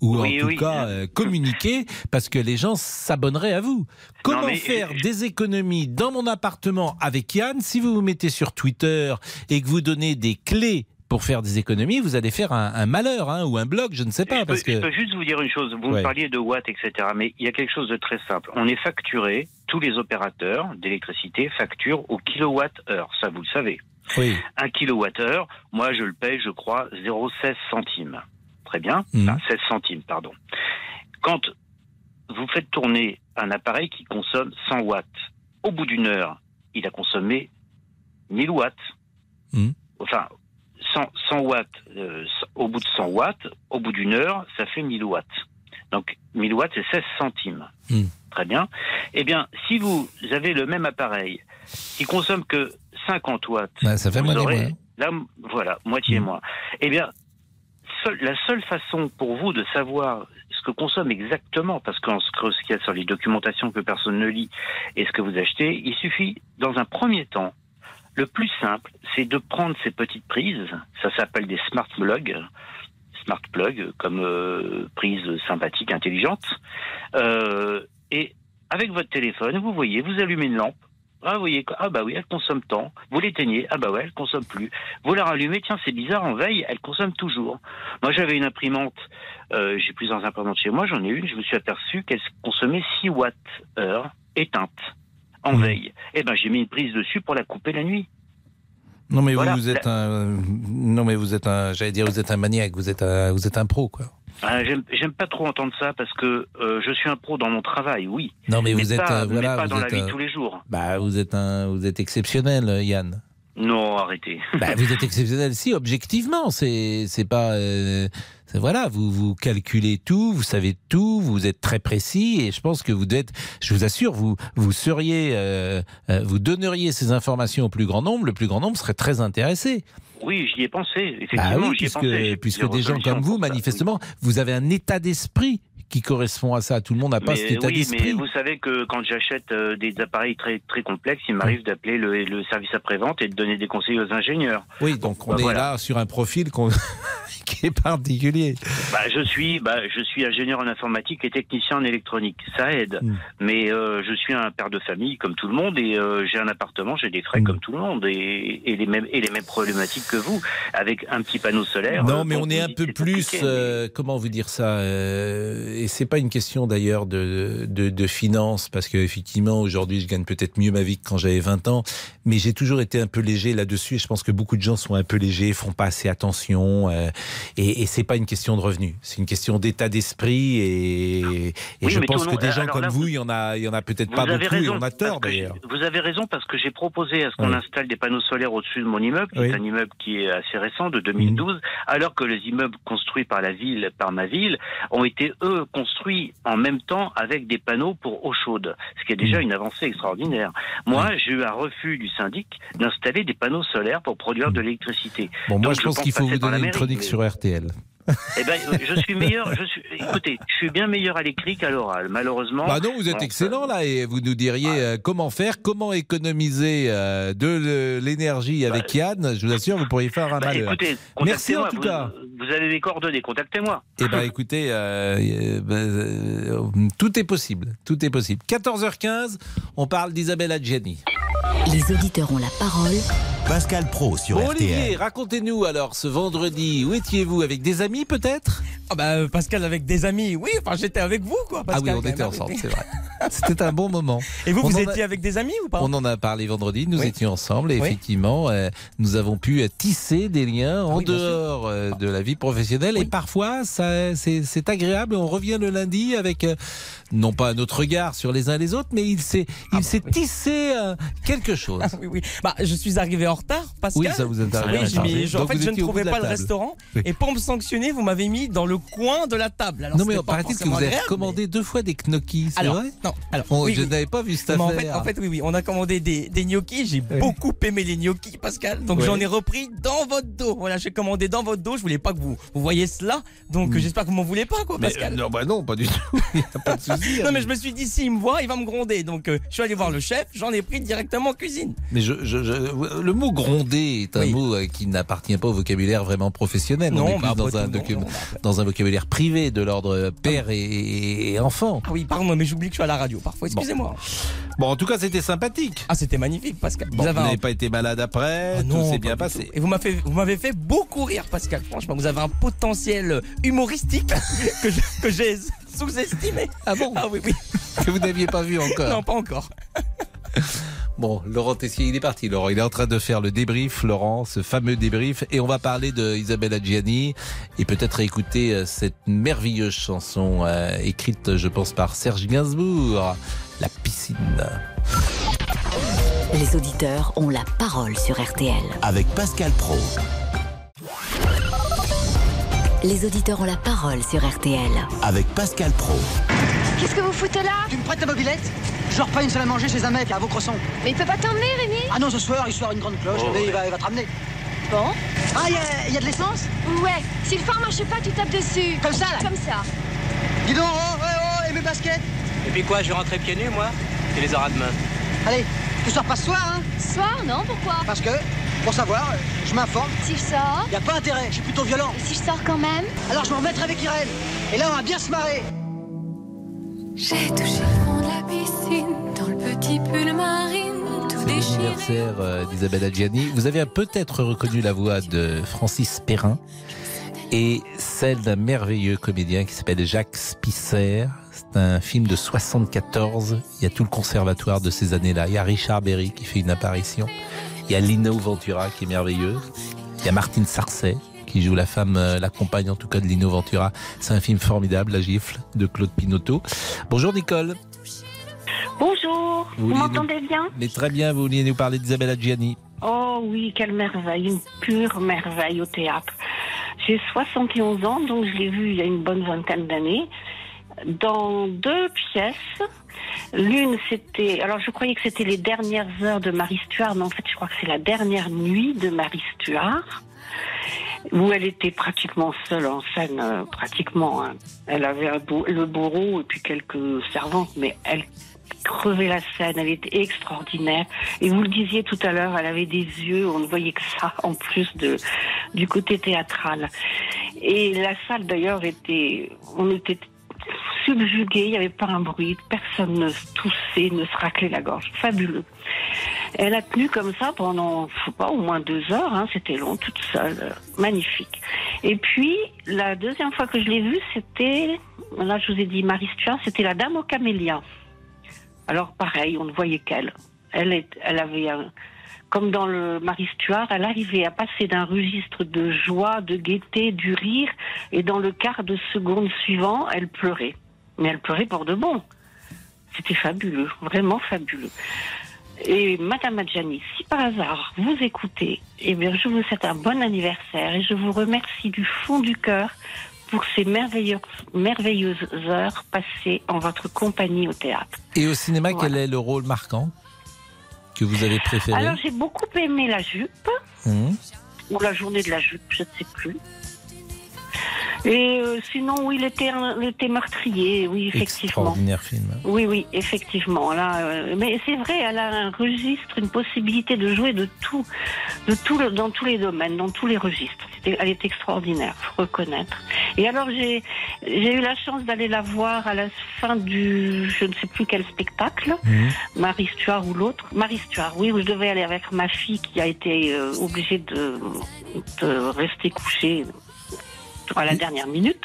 ou Oui, en tout oui. cas euh, communiquer parce que les gens s'abonneraient à vous. Comment mais faire des économies dans mon appartement avec Yann? Si vous vous mettez sur Twitter et que vous donnez des clés pour faire des économies, vous allez faire un, un malheur hein, ou un blog, je ne sais pas. Je peux, parce que... je peux juste vous dire une chose. Vous Ouais. me parliez de watts, etc. Mais il y a quelque chose de très simple. On est facturé, tous les opérateurs d'électricité facturent au kilowatt-heure. Ça, vous le savez. Oui. Un kilowattheure, moi, je le paye, je crois, 0,16 centimes. Très bien. Mhm. Enfin, 16 centimes, pardon. Quand vous faites tourner un appareil qui consomme 100 watts, au bout d'une heure, il a consommé 1000 watts. Mhm. Enfin, 100, 100 watts, euh, au bout de 100 watts, au bout d'une heure, ça fait 1000 watts. Donc, 1000 watts, c'est 16 centimes. Mhm. Très bien. Eh bien, si vous avez le même appareil qui consomme que 50 watts, Bah, ça fait vous moitié aurez, moins. là, voilà, moitié moins. Eh bien, la seule façon pour vous de savoir ce que consomme exactement, parce qu'en ce qu'il y a sur les documentations que personne ne lit et ce que vous achetez, il suffit, dans un premier temps, le plus simple, c'est de prendre ces petites prises, ça s'appelle des smart plugs, smart plug, comme euh, prise sympathique, intelligente, euh, et avec votre téléphone, vous voyez, vous allumez une lampe, ah, vous voyez, ah bah oui, elle consomme tant. Vous l'éteignez, ah bah ouais, elle consomme plus. Vous la rallumez, tiens, c'est bizarre, en veille, elle consomme toujours. Moi, j'avais une imprimante, euh, j'ai plusieurs imprimantes chez moi, j'en ai une, je me suis aperçu qu'elle consommait 6 watts heure éteinte en veille. Eh ben, j'ai mis une prise dessus pour la couper la nuit. Non mais Voilà. vous, vous êtes un, non mais vous êtes un, j'allais dire vous êtes un maniaque, vous êtes un, vous êtes un pro quoi. Ah, J'aime pas trop entendre ça parce que euh, je suis un pro dans mon travail, oui. Non mais vous êtes, pas, euh, voilà, mais pas vous dans la êtes vie un- de tous les jours. Bah vous êtes un, vous êtes exceptionnel, euh, Yann. Non, arrêtez. Bah, vous êtes exceptionnel, si objectivement, c'est, c'est pas, euh, voilà, vous vous calculez tout, vous savez tout, vous êtes très précis et je pense que vous êtes, je vous assure, vous vous seriez, euh, euh, vous donneriez ces informations au plus grand nombre, le plus grand nombre serait très intéressé. Oui, j'y ai pensé, effectivement, Ah oui, ai puisque, pensé. Puisque des gens comme vous, manifestement, vous avez un état d'esprit qui correspond à ça. Tout le monde n'a pas Mais cet état oui, mais d'esprit. vous savez que quand j'achète euh, des appareils très très complexes, il m'arrive d'appeler le, le service après-vente et de donner des conseils aux ingénieurs. Oui, donc on Bah, est voilà. là sur un profil qu'on- qui est particulier. Bah, je suis, bah, je suis ingénieur en informatique et technicien en électronique. Ça aide. Mm. Mais euh, je suis un père de famille comme tout le monde et euh, j'ai un appartement, j'ai des frais comme tout le monde et, et les mêmes et les mêmes problématiques que vous, avec un petit panneau solaire. Non, euh, mais on est un peu plus, mais- comment vous dire ça, et c'est pas une question d'ailleurs de, de, de finances, parce qu'effectivement, aujourd'hui, je gagne peut-être mieux ma vie que quand j'avais 20 ans, mais j'ai toujours été un peu léger là-dessus, et je pense que beaucoup de gens sont un peu légers, font pas assez attention, euh, et, et c'est pas une question de revenus, c'est une question d'état d'esprit, et, et Oui, je pense que des gens alors comme là, vous, il y en a, il y en a peut-être pas beaucoup, et raison, on a tort d'ailleurs. Vous avez raison parce que j'ai proposé à ce qu'on Oui. installe des panneaux solaires au-dessus de mon immeuble, qui Oui. est un immeuble qui est assez récent, de 2012, Mhm. alors que les immeubles construits par la ville, par ma ville, ont été eux construits en même temps avec des panneaux pour eau chaude, ce qui est déjà une avancée extraordinaire. Moi, j'ai eu un refus du syndic d'installer des panneaux solaires pour produire de l'électricité. Bon, moi, je pense qu'il faut vous donner une chronique mais- sur RTL. Eh ben, je suis meilleur. Je suis. Écoutez, je suis bien meilleur à l'écrit qu'à l'oral. Malheureusement. Bah non, vous êtes excellent là et vous nous diriez euh, comment faire, comment économiser euh, de l'énergie avec Yann. Je vous assure, vous pourriez faire un Bah, malheur. écoutez, Merci en tout vous- cas. Vous avez mes coordonnées, contactez-moi. Eh ben écoutez, euh, euh, bah, euh, tout est possible, tout est possible. 14h15, on parle d'Isabelle Adjani. Les auditeurs ont la parole. Pascal Pro sur Bon, RTL. Olivier, racontez-nous alors ce vendredi, où étiez-vous Avec des amis peut-être? Ah bah euh, Pascal avec des amis, oui, enfin j'étais avec vous quoi. Ah oui, Pascal, on quand était même. ensemble, c'est vrai. C'était un bon moment. Et vous, On vous en a- étiez avec des amis ou pas? On en a parlé vendredi, nous Oui. étions ensemble et Oui. effectivement, euh, nous avons pu euh, tisser des liens en oui, bien sûr. dehors euh, de la vie professionnelle et parfois ça, c'est, c'est agréable on revient le lundi avec euh, non pas un autre regard sur les uns les autres, mais il s'est, il s'est tissé euh, quelque chose. Ah oui, oui. Bah, je suis arrivé en retard, Pascal. Oui, ça vous arrivé Oui, retard. je- en fait, je ne trouvais pas le restaurant. Et pour me sanctionner, vous m'avez mis dans le coin de la table. Alors, non mais paraît-il que vous avez commandé deux fois des gnocchis, c'est vrai non, alors, On- oui, Je oui. n'avais pas vu cette Mais en affaire. fait, en fait, oui, oui, on a commandé des, des gnocchis. J'ai Oui. beaucoup aimé les gnocchis, Pascal. Donc j'en ai repris dans votre dos. Voilà, j'ai commandé dans votre dos. Je voulais pas que vous, vous voyez cela. Donc Mm. j'espère que vous m'en voulez pas, quoi, Mais, Pascal. euh, non, bah non, pas du tout. Il a pas de souci. non, mais je me suis dit, s'il me voit, il va me gronder. Donc euh, je suis allé voir le chef. J'en ai pris directement en cuisine. Mais je, je- je- le mot gronder est un Oui. mot euh, qui n'appartient pas au vocabulaire vraiment professionnel. On Non, est bah, après dans, un tout, non, docu- non, dans un vocabulaire privé de l'ordre père et, et enfant. Ah oui, pardon, mais j'oublie que je suis à la radio parfois. Excusez-moi. Bon, en tout cas, c'était sympathique. Ah, c'était magnifique, Pascal. Bon, vous un- n'avez pas été malade après, Ah tout non, s'est pas bien passé. tout. Et vous m'avez fait, vous m'avez fait beaucoup rire, Pascal. Franchement, vous avez un potentiel humoristique que je- que j'ai sous-estimé. Ah bon Ah oui, oui. Que vous n'aviez pas vu encore. Non, pas encore. Bon, Laurent Tessier, il est parti. Laurent, il est en train de faire le débrief, Laurent, ce fameux débrief. Et on va parler de Isabelle Adjiani et peut-être écouter euh, cette merveilleuse chanson euh, écrite, je pense, par Serge Gainsbourg, La piscine. Les auditeurs ont la parole sur RTL. Avec Pascal Pro. Les auditeurs ont la parole sur RTL. Avec Pascal Pro. Qu'est-ce que vous foutez là? Tu me prêtes ta mobilette? Je reprends une seule à manger chez un mec à Vaucresson. Mais il peut pas t'emmener, Rémi? Ah non, ce soir, il sort une grande cloche, Oh, mais il va, il va te ramener. Bon Ah, il y a- il y, a de l'essence? Ouais, si le phare marche pas, tu tapes dessus. Comme ça, là? Comme ça. Dis donc, oh, ouais, oh, et mes baskets? Et puis quoi, je vais rentrer pieds nus, moi? Tu les auras demain. Allez, tu sors pas ce soir, hein? Soir, non Pourquoi? Parce que, pour savoir, je m'informe. Si je sors Y a pas intérêt, je suis plutôt violent. Et si je sors quand même Alors je m'en remettrai avec Irène. Et là, on va bien se marrer. J'ai touché le fond de la piscine, dans le petit pull marine, tout C'est déchiré. l'anniversaire euh, d'Isabelle Adjiani. Vous avez peut-être reconnu la voix de Francis Perrin et celle d'un merveilleux comédien qui s'appelle Jacques Spisser. C'est un film de 74. Il y a tout le conservatoire de ces années-là. Il y a Richard Berry qui fait une apparition. Il y a Lino Ventura qui est merveilleuse. Il y a Martine Sarcey qui joue la femme, euh, la compagne en tout cas de Lino Ventura. C'est un film formidable, La gifle de Claude Pinotto. Bonjour Nicole. Bonjour, Vous m'entendez bien Mais très bien, vous vouliez nous parler d'Isabelle Adjiani. Oh oui, quelle merveille, une pure merveille au théâtre. J'ai 71 ans, donc je l'ai vue il y a une bonne vingtaine d'années, dans deux pièces. L'une, c'était... Alors, je croyais que c'était les dernières heures de Marie Stuart, mais en fait, je crois que c'est la dernière nuit de Marie Stuart, où elle était pratiquement seule en scène, euh, pratiquement. hein. Elle avait un le bourreau et puis quelques servantes, mais elle crevait la scène, elle était extraordinaire. Et vous le disiez tout à l'heure, elle avait des yeux, on ne voyait que ça, en plus de, du côté théâtral. Et la salle, d'ailleurs, était... On était subjugués, il n'y avait pas un bruit, personne ne toussait, ne se raclait la gorge. Fabuleux. Elle a tenu comme ça pendant, je sais pas, au moins deux heures, hein, c'était long, toute seule, euh, magnifique. Et puis, la deuxième fois que je l'ai vue, c'était, là je vous ai dit Marie Stuart, c'était la dame aux camélias. Alors pareil, on ne voyait qu'elle. Elle, elle avait un, comme dans le Marie Stuart, elle arrivait à passer d'un registre de joie, de gaieté, du rire, et dans le quart de seconde suivant, elle pleurait. Mais elle pleurait pour de bon. C'était fabuleux, vraiment fabuleux. Et Madame Adjani, si par hasard vous écoutez, eh bien, je vous souhaite un bon anniversaire et je vous remercie du fond du cœur pour ces merveilleuses, merveilleuses heures passées en votre compagnie au théâtre. Et au cinéma, quel est le rôle marquant? Que vous avez préféré Alors j'ai beaucoup aimé la jupe, Hum. ou la journée de la jupe, je ne sais plus. Et euh, sinon, oui, l'été, l'été meurtrier, oui, effectivement. Extraordinaire film. Oui, oui, effectivement. Là, euh, mais c'est vrai, elle a un registre, une possibilité de jouer de tout, de tout le- dans tous les domaines, dans tous les registres. Elle est extraordinaire, faut reconnaître. Et alors j'ai, eu la chance d'aller la voir à la fin du, je ne sais plus quel spectacle, Marie Stuart ou l'autre. Marie Stuart, oui, où je devais aller avec ma fille qui a été euh, obligée de, de rester couchée à la dernière minute.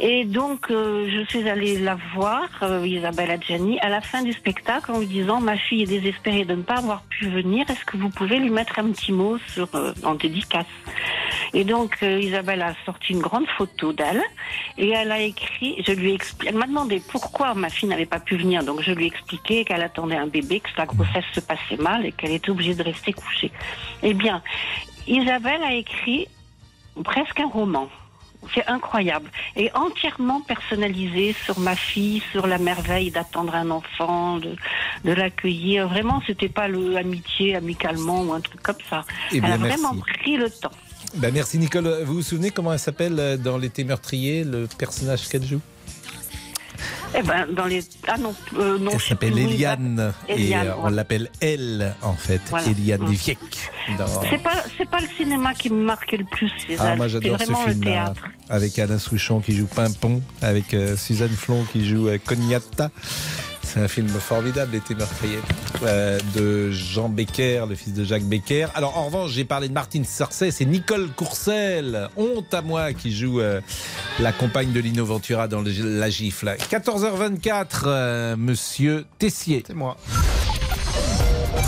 Et donc, euh, je suis allée la voir, euh, Isabelle Adjani, à la fin du spectacle en lui disant Ma fille est désespérée de ne pas avoir pu venir. Est-ce que vous pouvez lui mettre un petit mot sur, euh, en dédicace? Et donc, euh, Isabelle a sorti une grande photo d'elle et elle a écrit Je lui ai expli- Elle m'a demandé pourquoi ma fille n'avait pas pu venir. Donc, je lui ai expliqué qu'elle attendait un bébé, que sa grossesse se passait mal et qu'elle était obligée de rester couchée. Eh bien, Isabelle a écrit presque un roman. C'est incroyable. Et entièrement personnalisé sur ma fille, sur la merveille d'attendre un enfant, de, de l'accueillir. Vraiment, c'était pas le amitié amicalement ou un truc comme ça. Eh Elle a vraiment pris le temps. Bah, merci Nicole. Vous vous souvenez comment elle s'appelle euh, dans l'été meurtrier, le personnage qu'elle joue? Eh ben, dans les. Ah non, euh, non. Elle s'appelle. Eliane. Eliane, et on l'appelle elle, en fait. Voilà. Eliane. Deviec. Dans... C'est pas, c'est pas le cinéma qui me marquait le plus, Ah, moi j'adore ce film-là. théâtre. Avec Alain Souchon qui joue Pimpon, avec euh, Suzanne Flon qui joue euh, Cognata. C'est un film formidable, L'été meurtrier, euh, de Jean Becker, le fils de Jacques Becker. Alors en revanche, j'ai parlé de Martine Sarcey, c'est Nicole Courcel, honte à moi, qui joue euh, la compagne de Lino Ventura dans le- La Gifle. 14h24, euh, monsieur Tessier. C'est moi.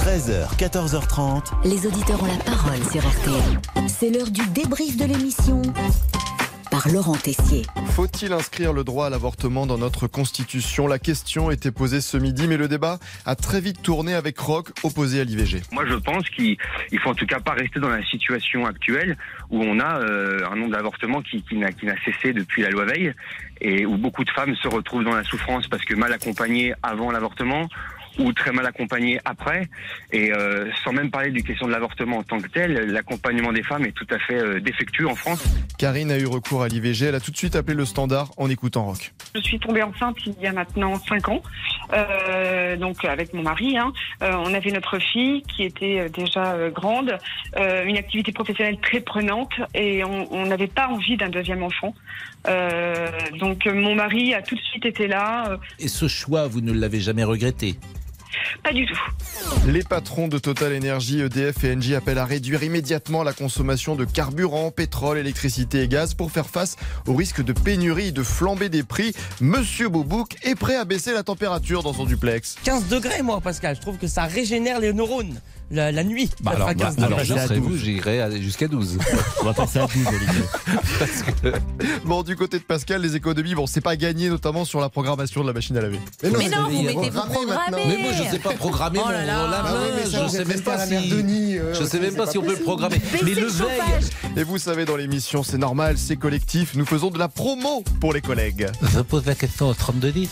13h, 14h30. Les auditeurs ont la parole sur RTL. C'est l'heure du débrief de l'émission par Laurent Tessier. Faut-il inscrire le droit à l'avortement dans notre constitution? La question était posée ce midi, mais le débat a très vite tourné avec Rock, opposé à l'IVG. Moi, je pense qu'il il faut en tout cas pas rester dans la situation actuelle où on a euh, un nombre d'avortements qui, qui n'a qui n'a cessé depuis la loi Veil et où beaucoup de femmes se retrouvent dans la souffrance parce que mal accompagnées avant l'avortement ou très mal accompagnées après. Et euh, sans même parler du question de l'avortement en tant que tel, l'accompagnement des femmes est tout à fait euh, défectueux en France. Karine a eu recours à l'IVG, elle a tout de suite appelé le standard en écoutant Rock. Je suis tombée enceinte il y a maintenant 5 ans, euh, donc avec mon mari. hein. Euh, on avait notre fille qui était déjà grande, euh, une activité professionnelle très prenante et on n'avait pas envie d'un deuxième enfant. Euh, donc mon mari a tout de suite été là. Et ce choix, vous ne l'avez jamais regretté? Pas du tout. Les patrons de Total Energy, EDF et Engie appellent à réduire immédiatement la consommation de carburant, pétrole, électricité et gaz pour faire face au risque de pénurie et de flambée des prix. Monsieur Boubouk est prêt à baisser la température dans son duplex. 15 degrés, moi, Pascal. Je trouve que ça régénère les neurones la, la nuit. Bah Ça alors, bah, 15 alors je serais vous, j'irais à- jusqu'à 12. On va passer à 12, Olivier. Parce que Bon, du côté de Pascal, les économies, bon, c'est pas gagné, notamment sur la programmation de la machine à laver. Mais non, vous mettez-vous programmer. Mais moi, je sais pas programmer Oh là mon là. lave Ah oui, mais Je vous sais même pas si. Euh, Je sais même pas pas si on peut le programmer. Mais le le veille. Et vous savez, dans l'émission, c'est normal, c'est collectif. Nous faisons de la promo pour les collègues. Je pose la question au 3210.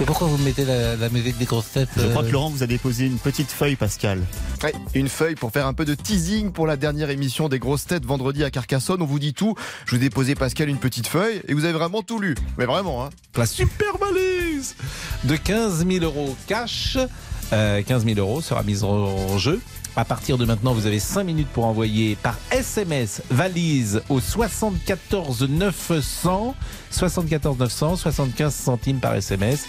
Et pourquoi vous mettez la, la musique des grosses têtes Je crois euh, que Laurent vous a déposé une petite feuille, Pascal. Ouais, une feuille pour faire un peu de teasing pour la dernière émission des grosses têtes vendredi à Carcassonne. On vous dit tout. Je vous ai déposé Pascal une petite feuille et vous avez vraiment tout lu. Mais vraiment, hein. La super valise de 15 000 euros cash. Euh, 15 000 euros sera mise en jeu. À partir de maintenant, vous avez 5 minutes pour envoyer par SMS valise au 74 900. 74 900, 75 centimes par SMS.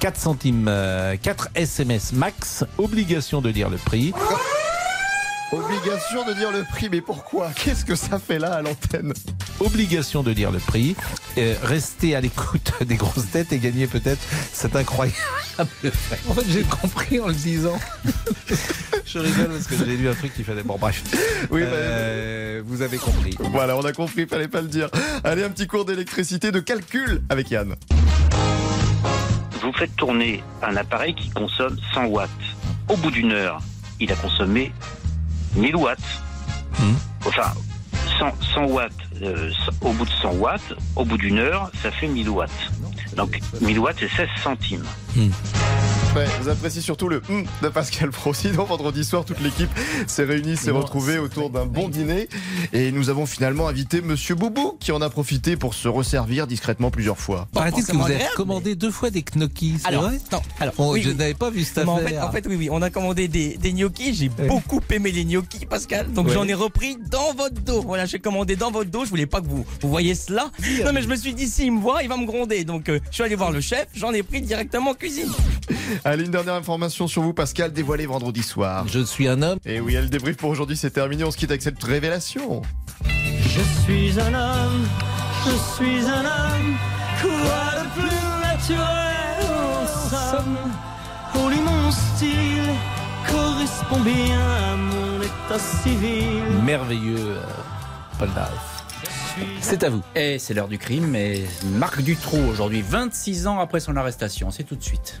4 centimes, euh, 4 SMS max. Obligation de lire le prix. Obligation de dire le prix, mais pourquoi? Qu'est-ce que ça fait là à l'antenne? Obligation de dire le prix, euh, rester à l'écoute des grosses têtes et gagner peut-être cet incroyable fait. En fait, j'ai compris en le disant. Je rigole parce que j'ai lu un truc qui fallait. Bon, bref. Oui, Euh, vous avez compris. Voilà, on a compris, fallait pas le dire. Allez, un petit cours d'électricité de calcul avec Yann. Vous faites tourner un appareil qui consomme 100 watts. Au bout d'une heure, il a consommé 1000 watts. Enfin, 100, 100 watts, euh, au bout de 100 watts, au bout d'une heure, ça fait 1000 watts. Donc 1000 watts, c'est 16 centimes. Ouais, vous appréciez surtout le hum de Pascal Pro. Sinon, vendredi soir, toute l'équipe s'est réunie, s'est retrouvée autour d'un bon dîner. Et nous avons finalement invité Monsieur Boubou, qui en a profité pour se resservir discrètement plusieurs fois. Paraît-il que vous avez commandé deux fois des gnocchis, c'est Alors, vrai non, alors, Bon, oui, Je oui. n'avais pas vu cette Mais en fait, affaire. en fait, oui, oui, on a commandé des, des gnocchis. J'ai beaucoup aimé les gnocchis, Pascal. Donc j'en ai repris dans votre dos. Voilà, j'ai commandé dans votre dos. Je voulais pas que vous, vous voyez cela. Non, mais je me suis dit, s'il me voit, il va me gronder. Donc euh, je suis allé voir le chef. J'en ai pris directement en cuisine. Allez, une dernière information sur vous, Pascal, dévoilée vendredi soir. Je suis un homme. Et oui, le débrief pour aujourd'hui, c'est terminé. On se quitte avec cette révélation. Je suis un homme, je suis un homme, quoi de plus naturel en somme? Pour lui mon style correspond bien à mon état civil Merveilleux, euh, Paul. C'est à vous. Et c'est l'heure du crime, et Marc Dutroux aujourd'hui, 26 ans après son arrestation. C'est tout de suite.